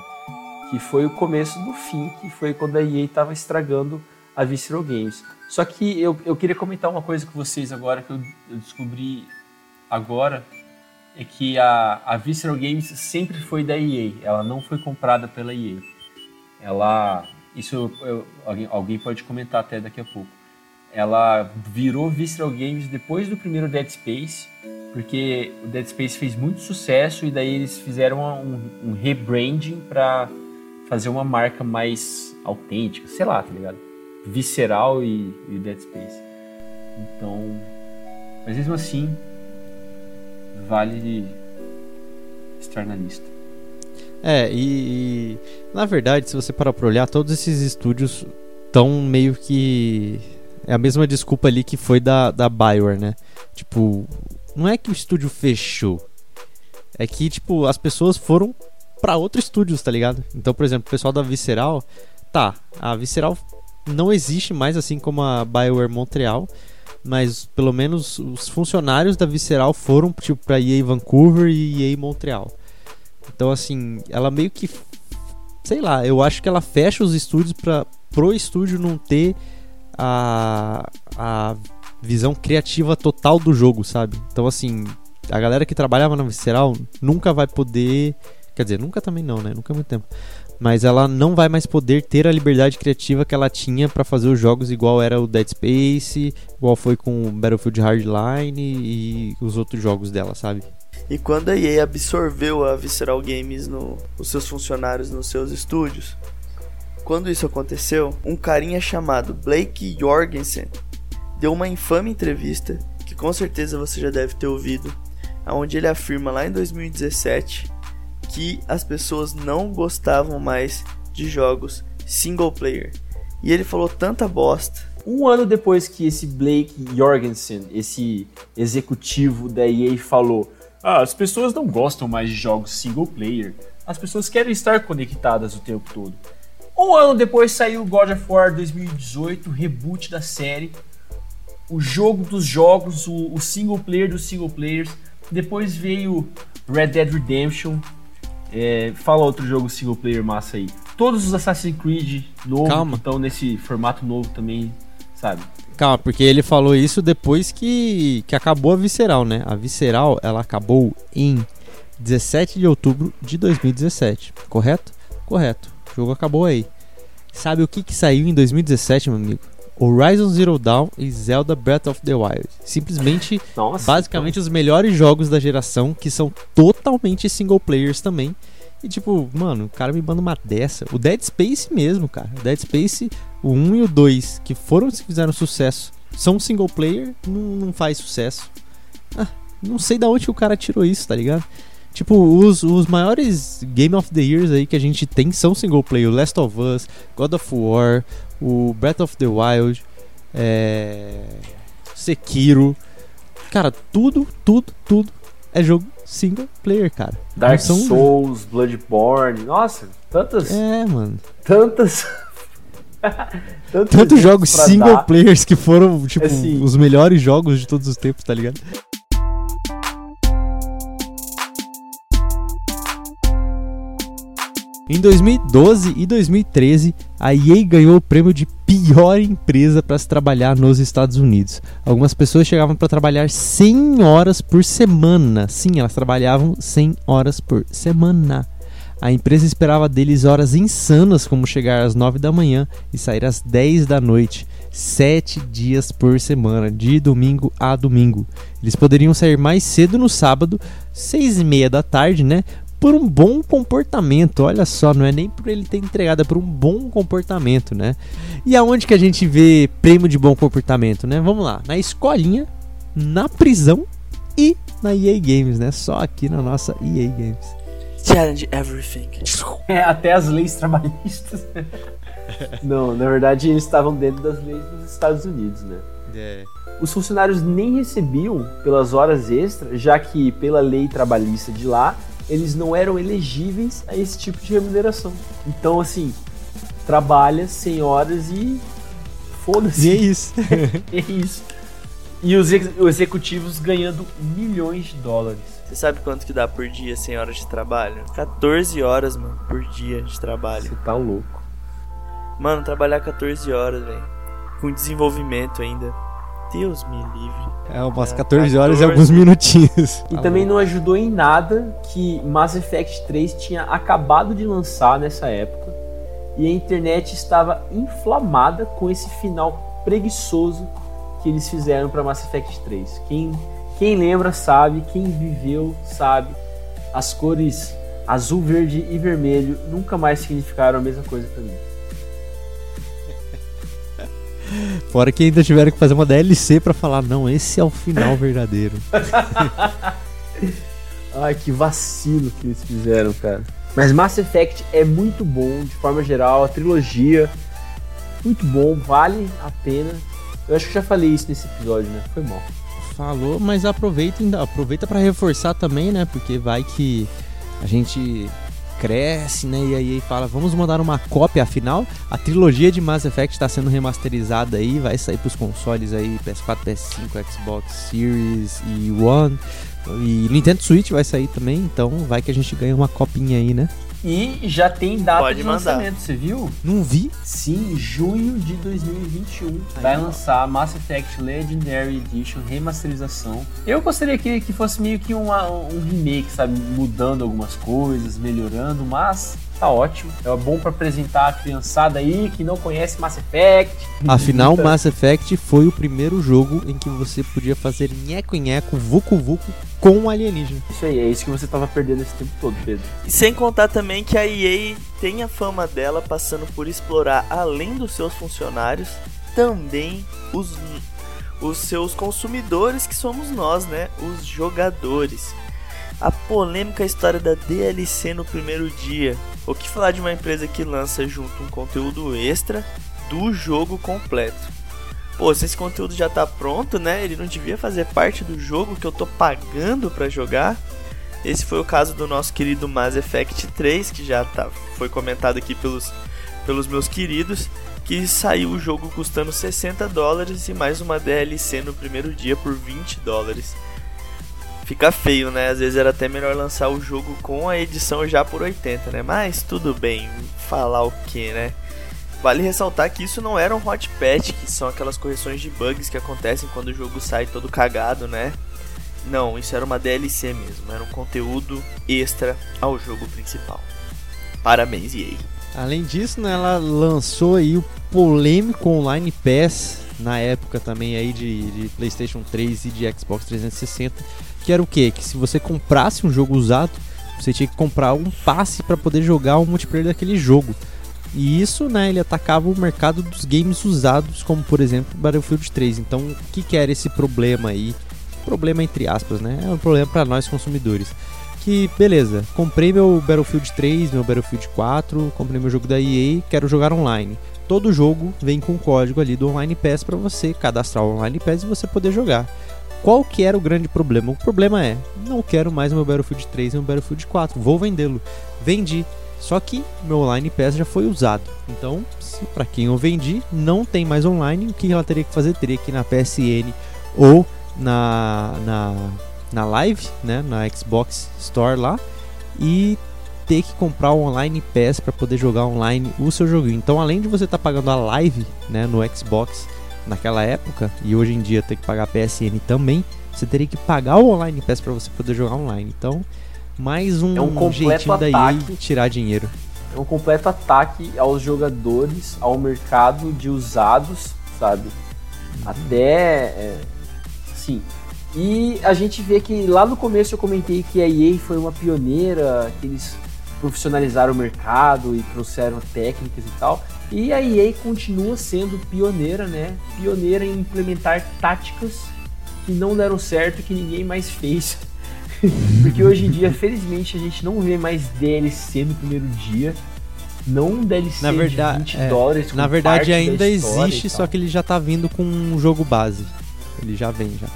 Speaker 2: Que foi o começo do fim, que foi quando a EA tava estragando a Visceral Games. Só que eu, eu queria comentar uma coisa com vocês agora que eu, eu descobri agora é que a, a Visceral Games sempre foi da EA, ela não foi comprada pela EA. Ela, isso eu, alguém, alguém pode comentar até daqui a pouco. Ela virou Visceral Games depois do primeiro Dead Space, porque o Dead Space fez muito sucesso e daí eles fizeram um, um rebranding para fazer uma marca mais autêntica, sei lá, tá ligado? Visceral e, e Dead Space. Então, mas mesmo assim, vale estar na lista.
Speaker 1: É, e, e, na verdade, se você parar pra olhar, todos esses estúdios estão meio que. É a mesma desculpa ali que foi da, da Bioware, né? Tipo, não é que o estúdio fechou. É que, tipo, as pessoas foram para outros estúdios, tá ligado? Então, por exemplo, o pessoal da Visceral, tá, a Visceral não existe mais assim como a BioWare Montreal, mas pelo menos os funcionários da Visceral foram tipo para EA Vancouver e EA Montreal. Então assim, ela meio que sei lá, eu acho que ela fecha os estúdios para pro estúdio não ter a a visão criativa total do jogo, sabe? Então assim, a galera que trabalhava na Visceral nunca vai poder Quer dizer, nunca também não, né? Nunca é muito tempo. Mas ela não vai mais poder ter a liberdade criativa que ela tinha para fazer os jogos igual era o Dead Space, igual foi com Battlefield Hardline e os outros jogos dela, sabe?
Speaker 3: E quando a EA absorveu a Visceral Games no, os seus funcionários nos seus estúdios, quando isso aconteceu, um carinha chamado Blake Jorgensen deu uma infame entrevista que com certeza você já deve ter ouvido, onde ele afirma lá em 2017 que as pessoas não gostavam mais de jogos single player. E ele falou tanta bosta.
Speaker 2: Um ano depois que esse Blake Jorgensen, esse executivo da EA, falou: ah, as pessoas não gostam mais de jogos single player, as pessoas querem estar conectadas o tempo todo. Um ano depois saiu God of War 2018, reboot da série, o jogo dos jogos, o, o single player dos single players. Depois veio Red Dead Redemption, é, fala outro jogo single player massa aí. Todos os Assassin's Creed novos estão nesse formato novo também, sabe?
Speaker 1: Calma, porque ele falou isso depois que, que acabou a Visceral, né? A Visceral, ela acabou em 17 de outubro de 2017, correto? Correto. O jogo acabou aí. Sabe o que, que saiu em 2017, meu amigo? Horizon Zero Dawn e Zelda Breath of the Wild. Simplesmente, Nossa, basicamente os melhores jogos da geração que são totalmente single players também. E tipo, mano, o cara me manda uma dessa. O Dead Space mesmo, cara. O Dead Space, o 1 e o 2, que foram que fizeram sucesso, são single player, não, não faz sucesso. Ah, não sei da onde o cara tirou isso, tá ligado? Tipo, os, os maiores Game of the Years aí que a gente tem são single player. Last of Us, God of War, o Breath of the Wild, é... Sekiro. Cara, tudo, tudo, tudo é jogo single player, cara.
Speaker 2: Dark são... Souls, Bloodborne, nossa, tantas.
Speaker 1: É, mano.
Speaker 2: Tantas.
Speaker 1: Tantos jogos single dar. players que foram, tipo, assim. os melhores jogos de todos os tempos, tá ligado? Em 2012 e 2013, a EA ganhou o prêmio de pior empresa para se trabalhar nos Estados Unidos. Algumas pessoas chegavam para trabalhar 100 horas por semana. Sim, elas trabalhavam 100 horas por semana. A empresa esperava deles horas insanas, como chegar às 9 da manhã e sair às 10 da noite, 7 dias por semana, de domingo a domingo. Eles poderiam sair mais cedo no sábado, 6 e meia da tarde, né? Por um bom comportamento. Olha só, não é nem por ele ter entregado, é por um bom comportamento, né? E aonde que a gente vê prêmio de bom comportamento, né? Vamos lá, na escolinha, na prisão e na EA Games, né? Só aqui na nossa EA Games.
Speaker 3: Challenge everything.
Speaker 2: É, até as leis trabalhistas. não, na verdade eles estavam dentro das leis dos Estados Unidos, né? É. Os funcionários nem recebiam pelas horas extras, já que pela lei trabalhista de lá eles não eram elegíveis a esse tipo de remuneração. Então, assim, trabalha 100 horas e foda-se.
Speaker 1: E é isso.
Speaker 2: é isso. E os executivos ganhando milhões de dólares.
Speaker 3: Você sabe quanto que dá por dia 100 horas de trabalho? 14 horas, mano, por dia de trabalho. Você
Speaker 2: tá louco.
Speaker 3: Mano, trabalhar 14 horas, velho. com desenvolvimento ainda. Deus me livre.
Speaker 1: É umas
Speaker 3: É,
Speaker 1: 14 horas e
Speaker 3: 14.
Speaker 1: alguns minutinhos.
Speaker 2: E também não ajudou em nada que Mass Effect 3 tinha acabado de lançar nessa época e a internet estava inflamada com esse final preguiçoso que eles fizeram para Mass Effect 3. Quem, quem lembra sabe, quem viveu sabe. As cores azul, verde e vermelho nunca mais significaram a mesma coisa para mim.
Speaker 1: Fora que ainda tiveram que fazer uma DLC pra falar, não, esse é o final verdadeiro.
Speaker 2: Ai, que vacilo que eles fizeram, cara. Mas Mass Effect é muito bom, de forma geral, a trilogia, muito bom, vale a pena. Eu acho que eu já falei isso nesse episódio, né? Foi mal.
Speaker 1: Falou, mas aproveita ainda, aproveita para reforçar também, né? Porque vai que a gente cresce, né? E aí fala, vamos mandar uma cópia, afinal, a trilogia de Mass Effect está sendo remasterizada aí, vai sair pros consoles aí, PS4, PS5, Xbox Series e One. E Nintendo Switch vai sair também, então vai que a gente ganha uma copinha aí, né?
Speaker 2: E já tem data
Speaker 3: Pode
Speaker 2: de
Speaker 3: mandar.
Speaker 2: lançamento, você viu?
Speaker 1: Não vi.
Speaker 2: Sim, junho de 2021 vai lançar Mass Effect Legendary Edition remasterização. Eu gostaria que, que fosse meio que uma- um remake, sabe? Mudando algumas coisas, melhorando, mas tá ótimo. É bom pra apresentar a criançada aí que não conhece Mass Effect.
Speaker 1: Afinal, Mass Effect foi o primeiro jogo em que você podia fazer nheco-nheco, vucu-vucu com um alienígena.
Speaker 2: Isso aí, é isso que você tava perdendo esse tempo todo, Pedro.
Speaker 3: E sem contar também que a EA tem a fama dela passando por explorar, além dos seus funcionários, também os, os seus consumidores, que somos nós, né? Os jogadores. A polêmica história da DLC no primeiro dia. O que falar de uma empresa que lança junto um conteúdo extra do jogo completo? Pô, se esse conteúdo já tá pronto, né? Ele não devia fazer parte do jogo que eu tô pagando pra jogar. Esse foi o caso do nosso querido Mass Effect 3, que já tá, foi comentado aqui pelos, pelos meus queridos, que saiu o jogo custando 60 dólares e mais uma DLC no primeiro dia por 20 dólares. Fica feio, né? Às vezes era até melhor lançar o jogo com a edição já por 80, né? Mas tudo bem, falar o que, né? Vale ressaltar que isso não era um hot patch, que são aquelas correções de bugs que acontecem quando o jogo sai todo cagado, né? Não, isso era uma DLC mesmo, era um conteúdo extra ao jogo principal. Parabéns, EA.
Speaker 1: Além disso, né, ela lançou aí o polêmico Online Pass na época também aí de, de PlayStation 3 e de Xbox 360, que era o quê? Que se você comprasse um jogo usado, você tinha que comprar um passe para poder jogar o multiplayer daquele jogo. E isso, né, ele atacava o mercado dos games usados, como por exemplo Battlefield 3. Então, o que, que era esse problema aí? Problema entre aspas, né? É um problema para nós consumidores que, beleza, comprei meu Battlefield 3, meu Battlefield 4, comprei meu jogo da EA, quero jogar online. Todo jogo vem com o código ali do Online Pass para você cadastrar o Online Pass e você poder jogar. Qual que era o grande problema? O problema é, não quero mais meu Battlefield 3 e meu Battlefield 4, vou vendê-lo. Vendi. Só que meu Online Pass já foi usado. Então, para quem eu vendi não tem mais online, o que ela teria que fazer? Teria que ir na PSN ou na, na, na Live, né, na Xbox Store lá, e ter que comprar o Online Pass para poder jogar online o seu joguinho. Então, além de você estar pagando a Live, né, no Xbox naquela época e hoje em dia ter que pagar PSN também, você teria que pagar o Online Pass para você poder jogar online. Então, mais um,
Speaker 2: É um
Speaker 1: jeitinho da EA tirar dinheiro.
Speaker 2: É um completo ataque aos jogadores, ao mercado de usados, sabe? Até. É, sim. E a gente vê que lá no começo eu comentei que a EA foi uma pioneira, que eles profissionalizaram o mercado e trouxeram técnicas e tal. E a EA continua sendo pioneira, né? Pioneira em implementar táticas que não deram certo, que ninguém mais fez. Porque hoje em dia, felizmente, a gente não vê mais DLC no primeiro dia. Não um DLC
Speaker 1: Na verdade-
Speaker 2: de 20
Speaker 1: é,
Speaker 2: dólares. com
Speaker 1: Na verdade, ainda existe,
Speaker 2: e
Speaker 1: só que ele já tá vindo com um jogo base. Ele já vem já.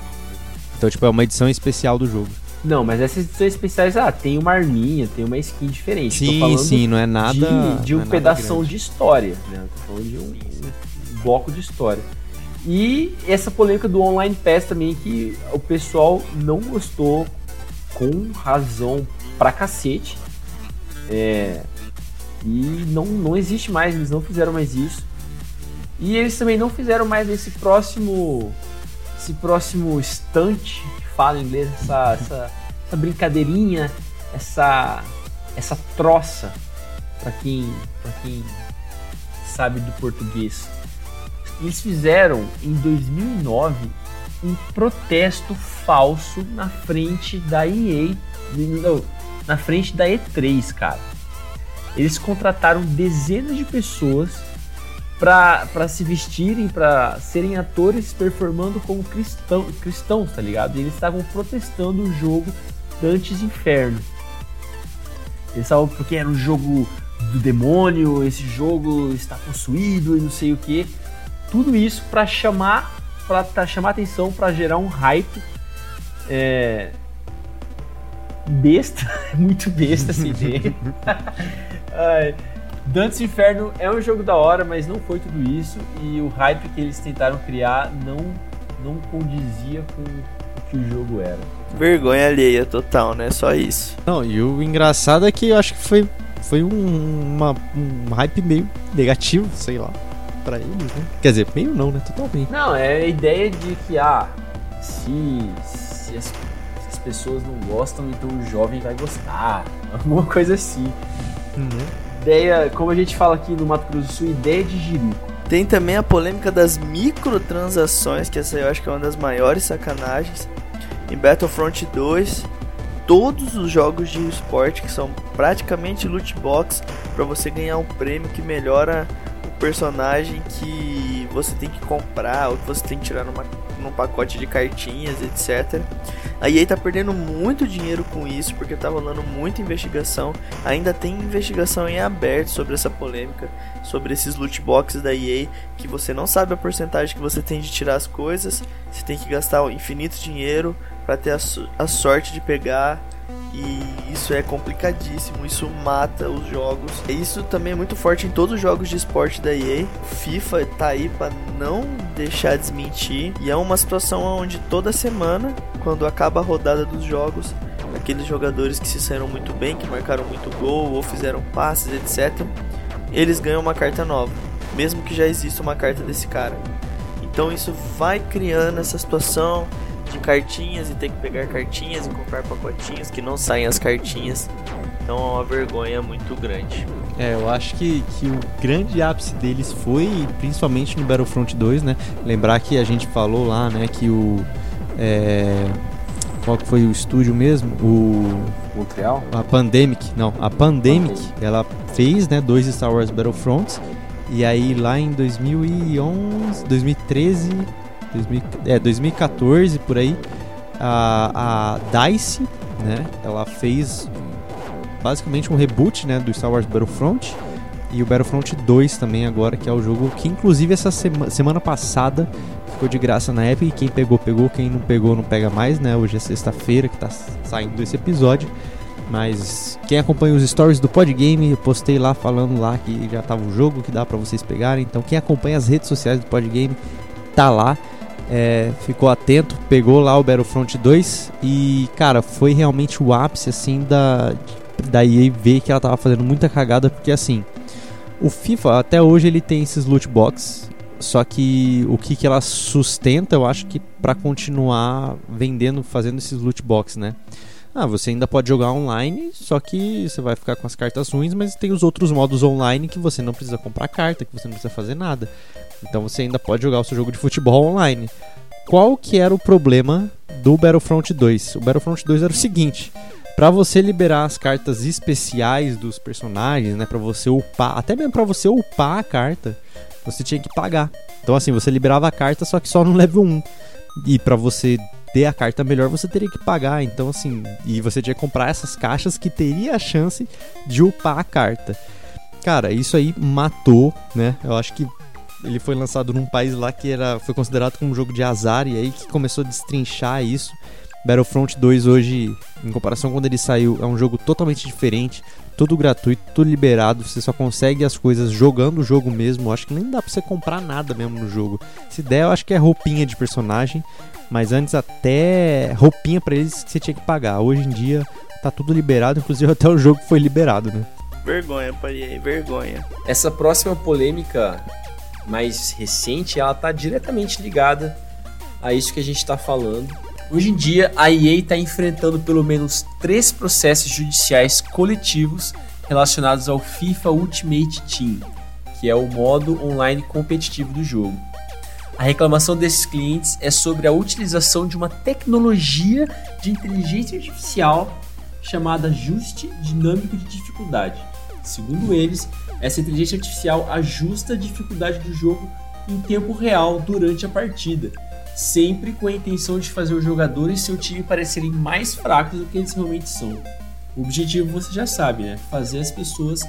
Speaker 1: Então, tipo, é uma edição especial do jogo.
Speaker 2: Não, mas essas edições especiais, ah, tem uma arminha, tem uma skin diferente.
Speaker 1: Sim, sim, não é nada.
Speaker 2: de, de um
Speaker 1: é grande.
Speaker 2: de história, né? Tô falando de um, um bloco de história. E essa polêmica do Online Pass também, que o pessoal não gostou com razão pra cacete. É, e não, não existe mais, eles não fizeram mais isso. E eles também não fizeram mais esse próximo. Esse próximo estante fala inglês, essa, essa, essa brincadeirinha, essa, essa troça, para quem, quem sabe do português. Eles fizeram em 2009 um protesto falso na frente da EA, não, na frente da E3, cara. Eles contrataram dezenas de pessoas para se vestirem, para serem atores performando como cristão, cristãos, tá ligado? E eles estavam protestando o jogo Dantes Inferno. Eles estavam porque era um jogo do demônio, esse jogo está possuído e não sei o que. Tudo isso para chamar para chamar atenção, para gerar um hype. É... Besta, muito besta essa ideia. Dantes Inferno é um jogo da hora, mas não foi tudo isso. E o hype que eles tentaram criar não, não condizia com o que o jogo era.
Speaker 3: Vergonha alheia total, né? Só isso.
Speaker 1: Não, e o engraçado é que eu acho que foi, foi um, uma, um hype meio negativo, sei lá, para eles, né? Quer dizer, meio não, né? Totalmente.
Speaker 2: Não, é a ideia de que, ah, se, se, as, se as pessoas não gostam, então o jovem vai gostar. Alguma coisa assim. Uhum ideia, como a gente fala aqui no Mato Grosso do Sul, ideia de jirico.
Speaker 3: Tem também a polêmica das microtransações, que essa eu acho que é uma das maiores sacanagens. Em Battlefront 2, todos os jogos de esporte que são praticamente loot box para você ganhar um prêmio que melhora o personagem que você tem que comprar ou que você tem que tirar numa, num pacote de cartinhas, etc. A EA tá perdendo muito dinheiro com isso porque tá rolando muita investigação. Ainda tem investigação em aberto sobre essa polêmica, sobre esses loot boxes da EA, que você não sabe a porcentagem que você tem de tirar as coisas, você tem que gastar infinito dinheiro para ter a, a sorte de pegar e isso é complicadíssimo, isso mata os jogos. E isso também é muito forte em todos os jogos de esporte da EA. FIFA tá aí para não deixar desmentir. E é uma situação onde toda semana, quando acaba a rodada dos jogos, aqueles jogadores que se saíram muito bem, que marcaram muito gol ou fizeram passes, etc., eles ganham uma carta nova, mesmo que já exista uma carta desse cara. Então isso vai criando essa situação de cartinhas e ter que pegar cartinhas e comprar pacotinhos que não saem as cartinhas. Então é uma vergonha muito grande.
Speaker 1: É, eu acho que, que o grande ápice deles foi, principalmente no Battlefront 2, né? Lembrar que a gente falou lá, né, que o. É, qual que foi o estúdio mesmo? O.
Speaker 2: Montreal?
Speaker 1: A Pandemic, não, a Pandemic, ela fez, né, dois Star Wars Battlefronts. E aí lá em 2011, 2013 2000, é, 2014 por aí, a, a DICE, né, ela fez basicamente um reboot, né, do Star Wars Battlefront e o Battlefront 2 também agora, que é o jogo que inclusive essa sema, semana passada ficou de graça na Epic, quem pegou pegou, quem não pegou não pega mais, né? Hoje é sexta-feira que tá saindo esse episódio. Mas quem acompanha os stories do Podgame, eu postei lá falando lá que já tava o jogo, que dá para vocês pegarem. Então quem acompanha as redes sociais do Podgame tá lá é, ficou atento, pegou lá o Battlefront 2 e, cara, foi realmente o ápice, assim, da, da EA ver que ela tava fazendo muita cagada, porque, assim, o FIFA, até hoje, ele tem esses loot box, só que o que, que ela sustenta, eu acho que para continuar vendendo, fazendo esses loot box, né? Ah, você ainda pode jogar online, só que você vai ficar com as cartas ruins, mas tem os outros modos online que você não precisa comprar carta, que você não precisa fazer nada. Então você ainda pode jogar o seu jogo de futebol online. Qual que era o problema do Battlefront 2? O Battlefront 2 era o seguinte: para você liberar as cartas especiais dos personagens, né, para você upar, até mesmo para você upar a carta, você tinha que pagar. Então assim, você liberava a carta só que só no level 1. E para você ter a carta melhor, você teria que pagar. Então assim, e você tinha que comprar essas caixas que teria a chance de upar a carta. Cara, isso aí matou, né? Eu acho que ele foi lançado num país lá que era, foi considerado como um jogo de azar e aí que começou a destrinchar isso. Battlefront 2 hoje, em comparação com quando ele saiu, é um jogo totalmente diferente, tudo gratuito, tudo liberado, você só consegue as coisas jogando o jogo mesmo. Eu acho que nem dá pra você comprar nada mesmo no jogo. Se der, eu acho que é roupinha de personagem, mas antes até roupinha para eles que você tinha que pagar. Hoje em dia tá tudo liberado, inclusive até o jogo foi liberado, né?
Speaker 3: Vergonha, parei, vergonha.
Speaker 2: Essa próxima polêmica mais recente, ela está diretamente ligada a isso que a gente está falando. Hoje em dia, a EA está enfrentando pelo menos três processos judiciais coletivos relacionados ao FIFA Ultimate Team, que é o modo online competitivo do jogo. A reclamação desses clientes é sobre a utilização de uma tecnologia de inteligência artificial chamada ajuste dinâmico de dificuldade. Segundo eles, essa inteligência artificial ajusta a dificuldade do jogo em tempo real durante a partida, sempre com a intenção de fazer os jogadores e seu time parecerem mais fracos do que eles realmente são. O objetivo você já sabe, né? Fazer as pessoas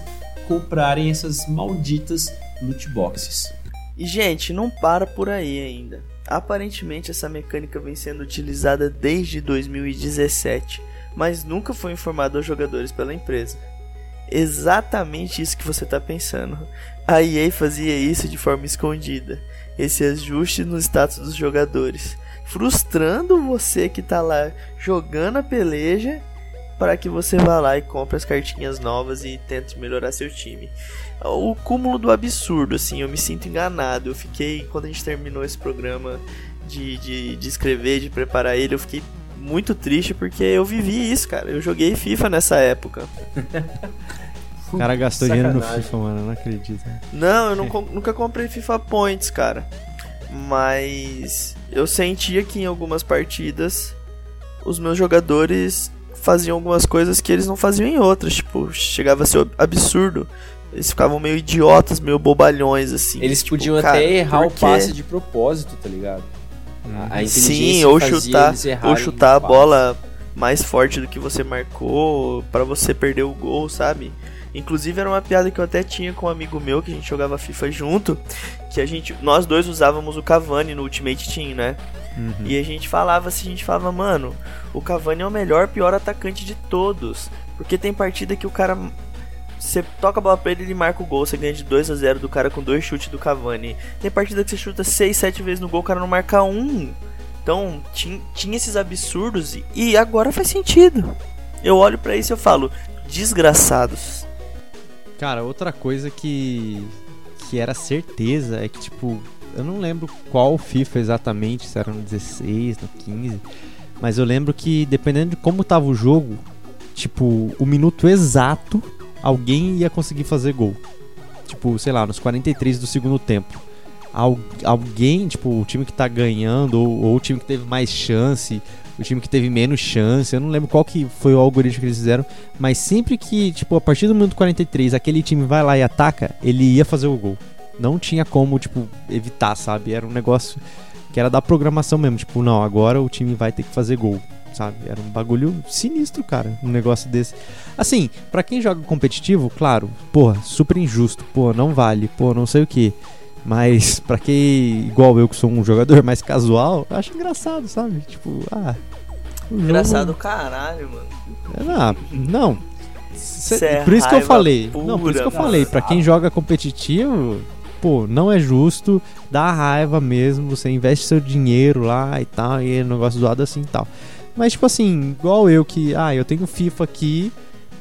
Speaker 2: comprarem essas malditas loot boxes.
Speaker 3: E gente, não para por aí ainda. Aparentemente essa mecânica vem sendo utilizada desde 2017, mas nunca foi informado aos jogadores pela empresa exatamente isso que você está pensando. A EA fazia isso de forma escondida, esse ajuste no status dos jogadores, frustrando você que está lá jogando a peleja para que você vá lá e compre as cartinhas novas e tente melhorar seu time. O cúmulo do absurdo, assim, eu me sinto enganado. Eu fiquei, quando a gente terminou esse programa de, de, de escrever, de preparar ele, eu fiquei muito triste porque eu vivi isso, cara. Eu joguei FIFA nessa época.
Speaker 1: O cara gastou dinheiro no FIFA, mano, eu não acredito.
Speaker 3: Não, eu não, nunca comprei FIFA Points, cara. Mas eu sentia que em algumas partidas os meus jogadores faziam algumas coisas que eles não faziam em outras. Tipo, chegava a ser absurdo. Eles ficavam meio idiotas, meio bobalhões, assim.
Speaker 2: Eles
Speaker 3: tipo,
Speaker 2: podiam
Speaker 3: cara,
Speaker 2: até errar
Speaker 3: porque...
Speaker 2: o passe de propósito, tá ligado?
Speaker 3: A, a Sim, ou chutar, ou chutar a bola mais forte do que você marcou para você perder o gol, sabe? Inclusive era uma piada que eu até tinha com um amigo meu que a gente jogava FIFA junto, que a gente, nós dois usávamos o Cavani no Ultimate Team, né? Uhum. E a gente falava assim, a gente falava, mano, o Cavani é o melhor, pior atacante de todos, porque tem partida que o cara você toca a bola pra ele, ele marca o gol, você ganha de 2 a 0 do cara com dois chutes do Cavani. Tem partida que você chuta 6, 7 vezes no gol, o cara não marca um. Então, tinha, tinha esses absurdos e, e agora faz sentido. Eu olho para isso e eu falo, desgraçados.
Speaker 1: Cara, outra coisa que que era certeza é que tipo, eu não lembro qual FIFA exatamente, se era no 16, no 15, mas eu lembro que dependendo de como tava o jogo, tipo, o minuto exato alguém ia conseguir fazer gol. Tipo, sei lá, nos 43 do segundo tempo. Al alguém, tipo, o time que tá ganhando ou, ou o time que teve mais chance o time que teve menos chance. Eu não lembro qual que foi o algoritmo que eles fizeram, mas sempre que, tipo, a partir do minuto 43, aquele time vai lá e ataca, ele ia fazer o gol. Não tinha como, tipo, evitar, sabe? Era um negócio que era da programação mesmo, tipo, não, agora o time vai ter que fazer gol, sabe? Era um bagulho sinistro, cara, um negócio desse. Assim, para quem joga competitivo, claro, porra, super injusto, pô, não vale, pô, não sei o que. Mas pra quem, igual eu que sou um jogador mais casual, eu acho engraçado, sabe? Tipo, ah.
Speaker 3: Engraçado caralho, mano.
Speaker 1: Ah, não. Cê, é por isso que eu falei. Pura, não, por isso que eu falei, para quem joga competitivo, pô, não é justo, dá raiva mesmo, você investe seu dinheiro lá e tal, e é um negócio zoado assim e tal. Mas tipo assim, igual eu que, ah, eu tenho FIFA aqui,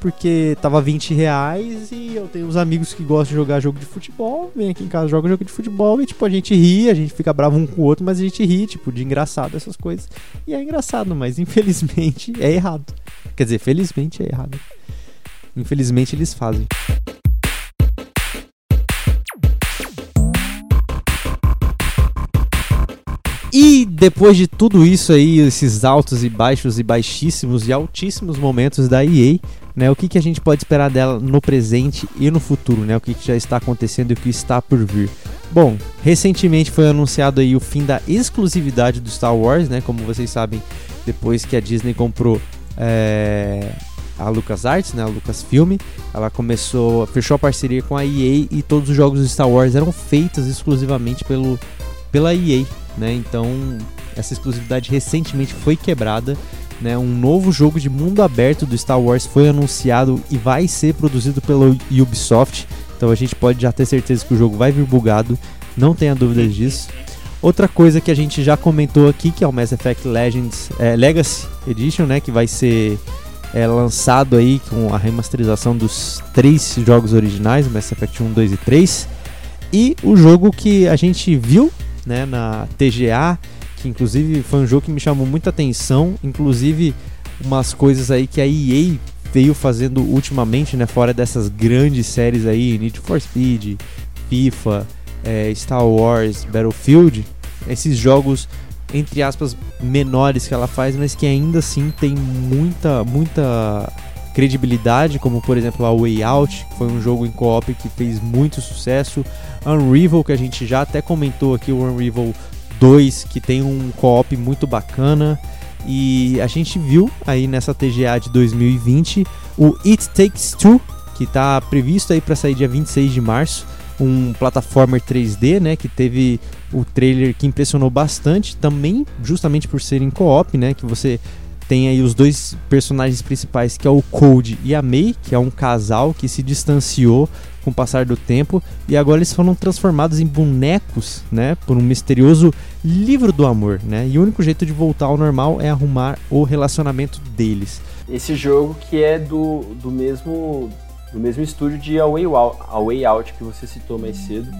Speaker 1: porque tava 20 reais e eu tenho uns amigos que gostam de jogar jogo de futebol, vem aqui em casa, joga jogo de futebol e tipo, a gente ri, a gente fica bravo um com o outro, mas a gente ri, tipo, de engraçado essas coisas. E é engraçado, mas infelizmente é errado. Quer dizer, felizmente é errado. Infelizmente eles fazem. E depois de tudo isso aí, esses altos e baixos e baixíssimos e altíssimos momentos da EA, né, o que, que a gente pode esperar dela no presente e no futuro, né, o que, que já está acontecendo e o que está por vir. Bom, recentemente foi anunciado aí o fim da exclusividade do Star Wars, né, como vocês sabem, depois que a Disney comprou é, a LucasArts, né, a Lucasfilm, ela começou, fechou a parceria com a EA e todos os jogos do Star Wars eram feitos exclusivamente pelo, pela EA, né? Então essa exclusividade recentemente foi quebrada. Né, um novo jogo de mundo aberto do Star Wars foi anunciado e vai ser produzido pela Ubisoft. Então a gente pode já ter certeza que o jogo vai vir bugado, não tenha dúvidas disso. Outra coisa que a gente já comentou aqui, que é o Mass Effect Legends é, Legacy Edition, né, que vai ser é, lançado aí com a remasterização dos três jogos originais, Mass Effect 1, 2 e 3. E o jogo que a gente viu né, na TGA, que inclusive foi um jogo que me chamou muita atenção, inclusive umas coisas aí que a EA veio fazendo ultimamente, né, fora dessas grandes séries aí, Need for Speed, FIFA, é, Star Wars, Battlefield, esses jogos entre aspas menores que ela faz, mas que ainda assim tem muita muita credibilidade, como por exemplo a Way Out, que foi um jogo em co-op que fez muito sucesso, Unravel que a gente já até comentou aqui o Unravel 2, que tem um co-op muito bacana. E a gente viu aí nessa TGA de 2020 o It Takes Two, que está previsto aí para sair dia 26 de março, um plataformer 3D, né, que teve o trailer que impressionou bastante, também justamente por ser em co-op, né, que você tem aí os dois personagens principais, que é o Code e a May, que é um casal que se distanciou com o passar do tempo e agora eles foram transformados em bonecos, né, por um misterioso livro do amor, né? E o único jeito de voltar ao normal é arrumar o relacionamento deles.
Speaker 2: Esse jogo que é do, do mesmo do mesmo estúdio de A Way Out, A Way Out que você citou mais cedo.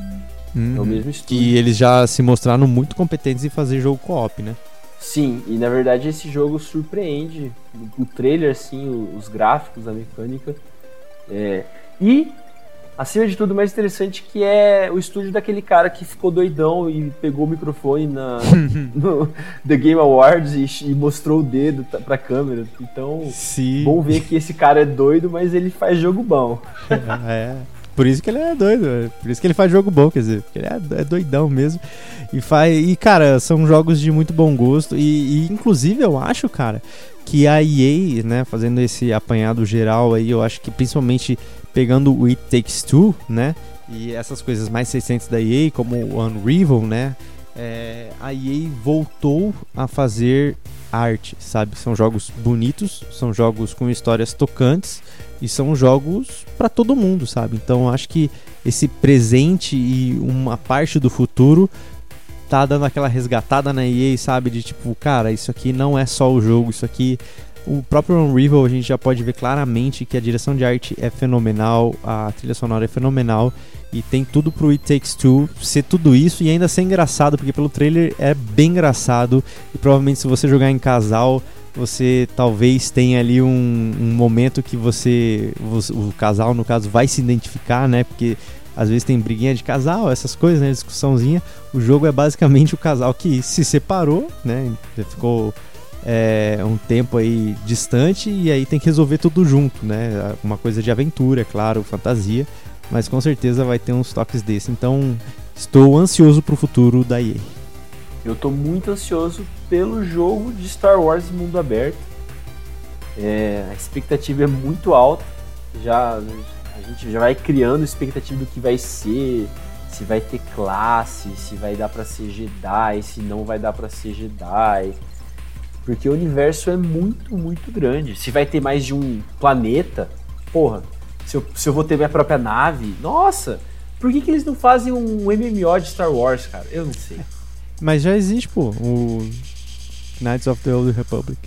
Speaker 1: Uhum.
Speaker 2: É o mesmo estúdio.
Speaker 1: Que eles já se mostraram muito competentes em fazer jogo co-op, né?
Speaker 2: Sim, e na verdade esse jogo surpreende. O trailer, assim, os gráficos, a mecânica. É... E acima de tudo, o mais interessante que é o estúdio daquele cara que ficou doidão e pegou o microfone na, no The Game Awards e, e, mostrou o dedo pra câmera. Então,
Speaker 1: Sim.
Speaker 2: bom ver que esse cara é doido, mas ele faz jogo bom.
Speaker 1: é. Por isso que ele é doido, é. por isso que ele faz jogo bom, quer dizer, ele é, é doidão mesmo. E faz. E, cara, são jogos de muito bom gosto. E, e, inclusive eu acho, cara, que a EA, né, fazendo esse apanhado geral aí, eu acho que principalmente pegando o It Takes Two, né? E essas coisas mais recentes da EA, como o Unravel, né? É, a EA voltou a fazer arte, sabe? São jogos bonitos, são jogos com histórias tocantes e são jogos para todo mundo, sabe? Então acho que esse presente e uma parte do futuro tá dando aquela resgatada na EA, sabe? De tipo, cara, isso aqui não é só o jogo, isso aqui o próprio Unravel a gente já pode ver claramente que a direção de arte é fenomenal, a trilha sonora é fenomenal e tem tudo pro It Takes Two ser tudo isso e ainda ser engraçado, porque pelo trailer é bem engraçado e provavelmente se você jogar em casal você talvez tenha ali um, um momento que você, o casal no caso, vai se identificar, né? Porque às vezes tem briguinha de casal, essas coisas, né? Discussãozinha. O jogo é basicamente o casal que se separou, né? Ficou é, um tempo aí distante e aí tem que resolver tudo junto, né? Uma coisa de aventura, é claro, fantasia, mas com certeza vai ter uns toques desse. Então, estou ansioso pro futuro da EA.
Speaker 2: Eu estou muito ansioso pelo jogo de Star Wars mundo aberto. É, a expectativa é muito alta. Já a gente já vai criando expectativa do que vai ser, se vai ter classe, se vai dar para ser Jedi, se não vai dar para ser Jedi porque o universo é muito, muito grande. Se vai ter mais de um planeta, porra, se eu, se eu vou ter minha própria nave, nossa, por que, que eles não fazem um MMO de Star Wars, cara? Eu não sei.
Speaker 1: Mas já existe, pô, o Knights of the Old Republic.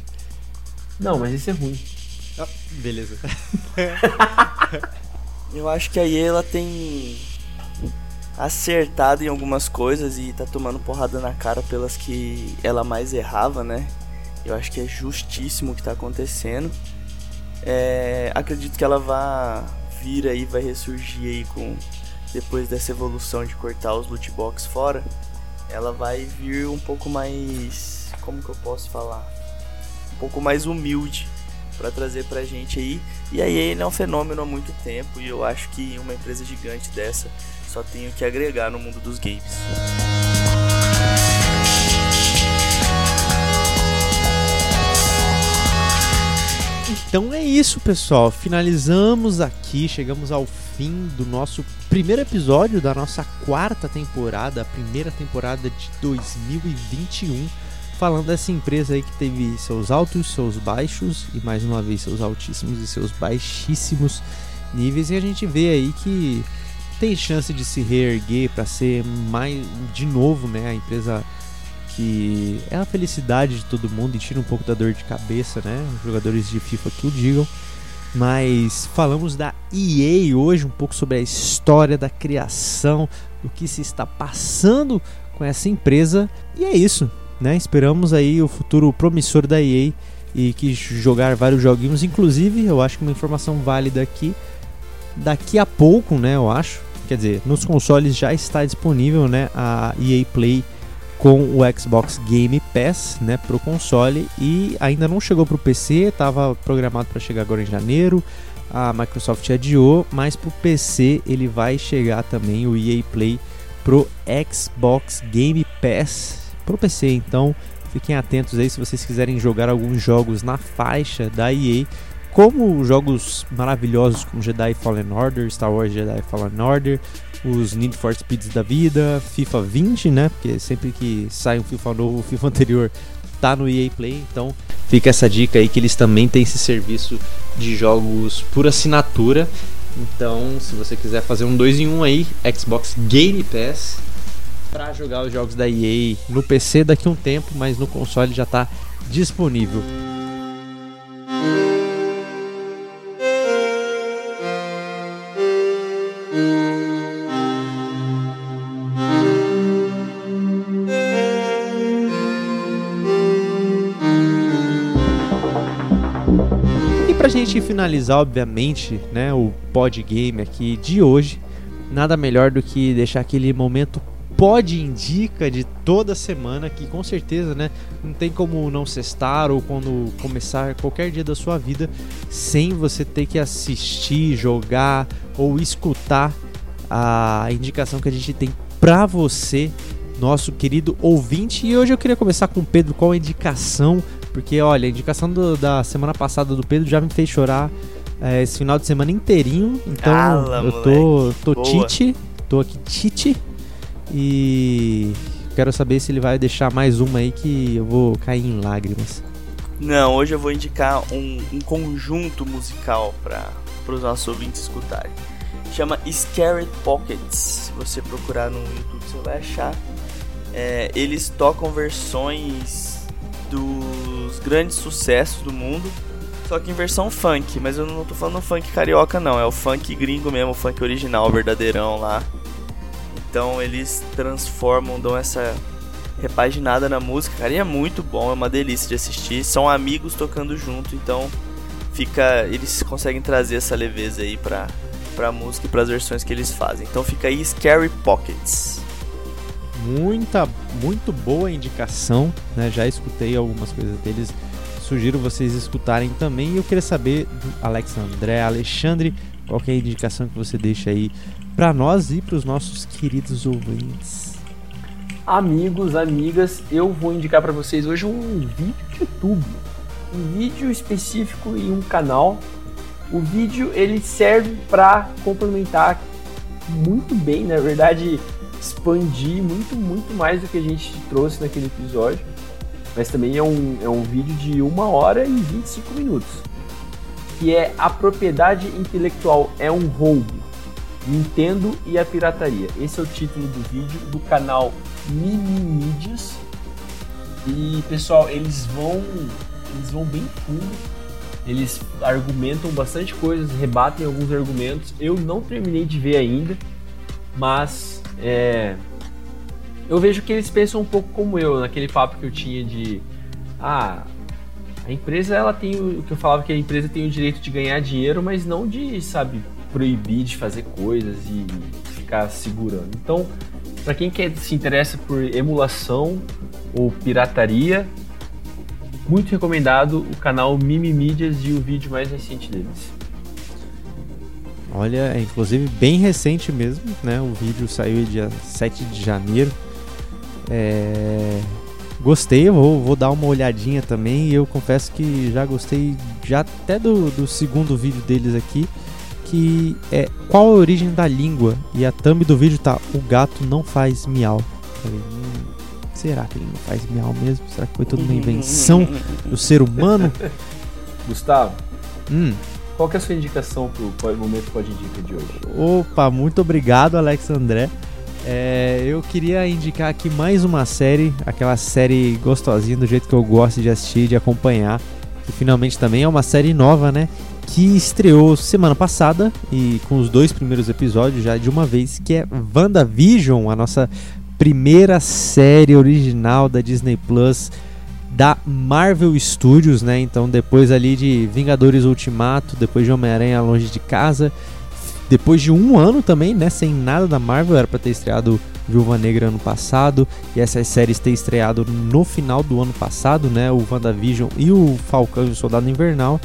Speaker 2: Não, mas isso é ruim.
Speaker 1: Ah, beleza.
Speaker 3: eu acho que a EA ela tem acertado em algumas coisas e tá tomando porrada na cara pelas que ela mais errava, né? Eu acho que é justíssimo o que está acontecendo. É, acredito que ela vai vir aí, vai ressurgir aí com depois dessa evolução de cortar os loot box fora. Ela vai vir um pouco mais, como que eu posso falar, um pouco mais humilde para trazer pra gente aí. E aí ele é um fenômeno há muito tempo e eu acho que uma empresa gigante dessa só tem o que agregar no mundo dos games.
Speaker 1: Então é isso, pessoal. Finalizamos aqui, chegamos ao fim do nosso primeiro episódio da nossa quarta temporada, a primeira temporada de 2021, falando dessa empresa aí que teve seus altos, seus baixos e mais uma vez seus altíssimos e seus baixíssimos níveis e a gente vê aí que tem chance de se reerguer para ser mais de novo, né, a empresa que é a felicidade de todo mundo e tira um pouco da dor de cabeça, né? Os jogadores de FIFA que o digam. mas falamos da EA hoje, um pouco sobre a história da criação, do que se está passando com essa empresa. E é isso, né? Esperamos aí o futuro promissor da EA e que jogar vários joguinhos, inclusive, eu acho que uma informação válida aqui, daqui a pouco, né, eu acho, quer dizer, nos consoles já está disponível, né, a EA Play com o Xbox Game Pass, né, pro console e ainda não chegou pro PC, estava programado para chegar agora em janeiro. A Microsoft adiou, mas pro PC ele vai chegar também o EA Play pro Xbox Game Pass pro PC. Então, fiquem atentos aí se vocês quiserem jogar alguns jogos na faixa da EA, como jogos maravilhosos como Jedi Fallen Order, Star Wars Jedi Fallen Order, os Need for Speeds da vida, FIFA 20, né? Porque sempre que sai um FIFA novo, o FIFA anterior tá no EA Play, então fica essa dica aí que eles também têm esse serviço de jogos por assinatura. Então, se você quiser fazer um 2 em 1 um aí, Xbox Game Pass para jogar os jogos da EA no PC daqui a um tempo, mas no console já está disponível. Finalizar, obviamente, né, o pod game aqui de hoje, nada melhor do que deixar aquele momento pod indica de toda semana que com certeza, né, não tem como não cestar ou quando começar qualquer dia da sua vida sem você ter que assistir, jogar ou escutar a indicação que a gente tem para você, nosso querido ouvinte. E hoje eu queria começar com o Pedro, qual a indicação porque, olha, a indicação do, da semana passada do Pedro já me fez chorar é, esse final de semana inteirinho. Então, eu tô, tô tite, tô aqui tite. E quero saber se ele vai deixar mais uma aí que eu vou cair em lágrimas.
Speaker 3: Não, hoje eu vou indicar um, um conjunto musical para os nossos ouvintes escutarem. Chama Scary Pockets. Se você procurar no YouTube, você vai achar. É, eles tocam versões dos grandes sucessos do mundo, só que em versão funk, mas eu não tô falando funk carioca não, é o funk gringo mesmo, o funk original, verdadeirão lá. Então eles transformam, dão essa repaginada na música, cara, e é muito bom, é uma delícia de assistir. São amigos tocando junto, então fica, eles conseguem trazer essa leveza aí pra, pra música e pras versões que eles fazem. Então fica aí Scary Pockets
Speaker 1: muita, muito boa indicação, né? Já escutei algumas coisas deles. Sugiro vocês escutarem também. E eu queria saber do Alex André, Alexandre, qual é a indicação que você deixa aí para nós e para os nossos queridos ouvintes.
Speaker 2: Amigos, amigas, eu vou indicar para vocês hoje um vídeo de YouTube, um vídeo específico em um canal. O vídeo ele serve para complementar muito bem, na verdade, expandir muito, muito mais do que a gente trouxe naquele episódio. Mas também é um, é um vídeo de 1 hora e 25 minutos. Que é A Propriedade Intelectual é um Roubo. Nintendo e a Pirataria. Esse é o título do vídeo do canal Mimimídias. E pessoal, eles vão eles vão bem fundo. Eles argumentam bastante coisas, rebatem alguns argumentos. Eu não terminei de ver ainda, mas é, eu vejo que eles pensam um pouco como eu, naquele papo que eu tinha de ah, a empresa ela tem o que eu falava que a empresa tem o direito de ganhar dinheiro, mas não de, sabe, proibir de fazer coisas e ficar segurando. Então, para quem quer se interessa por emulação ou pirataria, muito recomendado o canal Mimimídias e o vídeo mais recente deles.
Speaker 1: Olha, é inclusive bem recente mesmo, né? O vídeo saiu dia 7 de janeiro. É... Gostei, vou, vou dar uma olhadinha também. E eu confesso que já gostei já até do, do segundo vídeo deles aqui. Que é qual a origem da língua? E a thumb do vídeo tá: O gato não faz miau. Falei, hum, será que ele não faz miau mesmo? Será que foi toda uma invenção do ser humano?
Speaker 2: Gustavo,
Speaker 1: hum.
Speaker 2: Qual é a sua indicação para o momento Pode Dica de hoje?
Speaker 1: Opa, muito obrigado, Alex André. É, eu queria indicar aqui mais uma série, aquela série gostosinha do jeito que eu gosto de assistir, de acompanhar, que finalmente também é uma série nova, né? que estreou semana passada e com os dois primeiros episódios já de uma vez, que é WandaVision, a nossa primeira série original da Disney Plus da Marvel Studios, né? Então depois ali de Vingadores Ultimato, depois de Homem-Aranha Longe de Casa, depois de um ano também, né? Sem nada da Marvel, era para ter estreado Viúva Negra ano passado e essas séries ter estreado no final do ano passado, né? O WandaVision e o Falcão e o Soldado Invernal.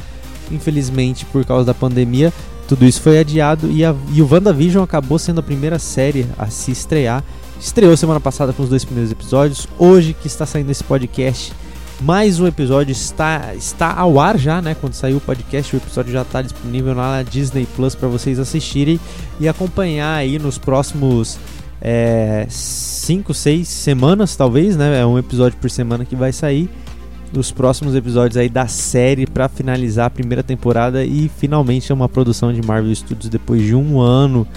Speaker 1: Infelizmente, por causa da pandemia, tudo isso foi adiado e, a, e o WandaVision acabou sendo a primeira série a se estrear. Estreou semana passada com os dois primeiros episódios. Hoje que está saindo esse podcast, mais um episódio está, está ao ar já, né? Quando saiu o podcast, o episódio já está disponível na Disney Plus para vocês assistirem e acompanhar aí nos próximos 5, é, 6 semanas, talvez, né? É um episódio por semana que vai sair. Os próximos episódios aí da série para finalizar a primeira temporada e finalmente é uma produção de Marvel Studios depois de um ano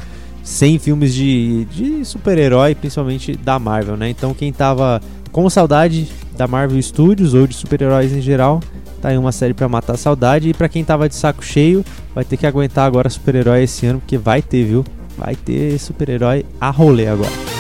Speaker 1: sem filmes de, de super-herói, principalmente da Marvel, né? Então quem tava com saudade da Marvel Studios ou de super-heróis em geral, tá aí uma série para matar a saudade. E para quem tava de saco cheio, vai ter que aguentar agora super-herói esse ano, porque vai ter, viu? Vai ter super-herói a rolê agora.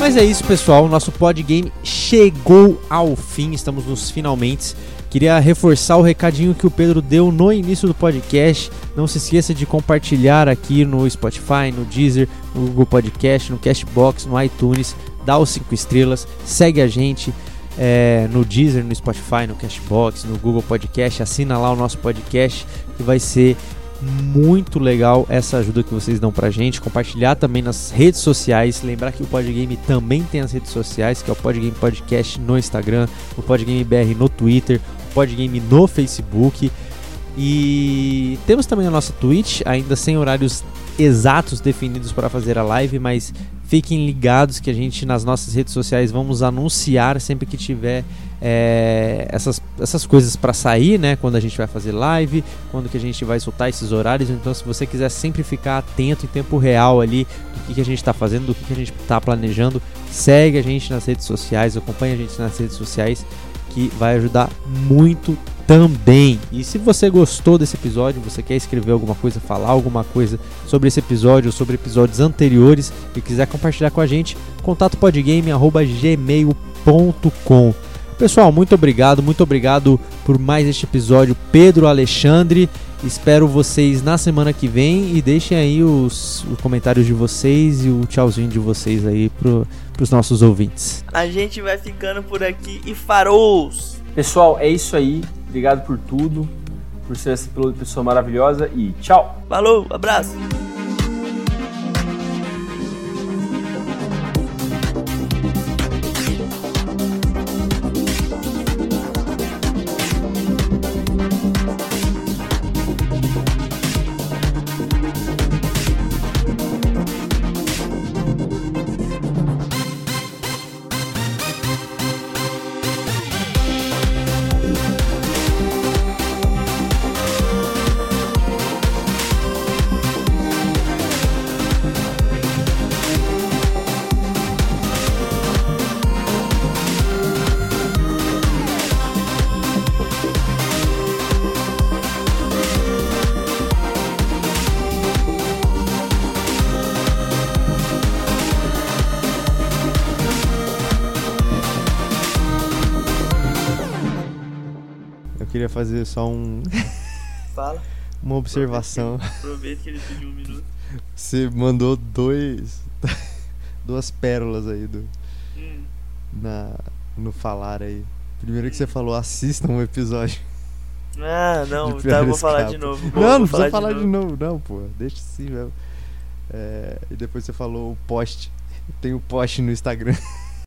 Speaker 1: Mas é isso, pessoal. Nosso podgame chegou ao fim. Estamos nos finalmente. Queria reforçar o recadinho que o Pedro deu no início do podcast. Não se esqueça de compartilhar aqui no Spotify, no Deezer, no Google Podcast, no Cashbox, no iTunes. Dá os 5 estrelas, segue a gente é, no Deezer, no Spotify, no Cashbox, no Google Podcast. Assina lá o nosso podcast que vai ser muito legal essa ajuda que vocês dão pra gente. Compartilhar também nas redes sociais. Lembrar que o Podgame também tem as redes sociais, que é o Podgame Podcast no Instagram, o Podgame BR no Twitter, o Podgame no Facebook. E temos também a nossa Twitch, ainda sem horários exatos definidos para fazer a live, mas fiquem ligados que a gente nas nossas redes sociais vamos anunciar sempre que tiver é, essas, essas coisas para sair, né? Quando a gente vai fazer live, quando que a gente vai soltar esses horários. Então, se você quiser sempre ficar atento em tempo real ali do que, que a gente está fazendo, do que, que a gente está planejando, segue a gente nas redes sociais, acompanha a gente nas redes sociais, que vai ajudar muito também. E se você gostou desse episódio, você quer escrever alguma coisa, falar alguma coisa sobre esse episódio ou sobre episódios anteriores e quiser compartilhar com a gente, contato podgame@gmail.com. Pessoal, muito obrigado, muito obrigado por mais este episódio, Pedro Alexandre. Espero vocês na semana que vem e deixem aí os, os comentários de vocês e o tchauzinho de vocês aí pro, pros nossos ouvintes.
Speaker 3: A gente vai ficando por aqui e farou!
Speaker 2: Pessoal, é isso aí. Obrigado por tudo, por ser essa pessoa maravilhosa e tchau!
Speaker 3: Falou, abraço!
Speaker 1: Fazer só um.
Speaker 3: Fala.
Speaker 1: Uma observação.
Speaker 3: Aproveita que ele pediu um minuto.
Speaker 1: Você mandou dois. duas pérolas aí do.
Speaker 3: Hum.
Speaker 1: Na, no falar aí. Primeiro que você falou, assistam um episódio.
Speaker 3: Ah, não, tá, eu vou falar de novo. Vou,
Speaker 1: não,
Speaker 3: não
Speaker 1: precisa falar,
Speaker 3: de,
Speaker 1: de novo. não, pô. Deixa assim mesmo. É, e depois você falou o post. Tem o post no Instagram.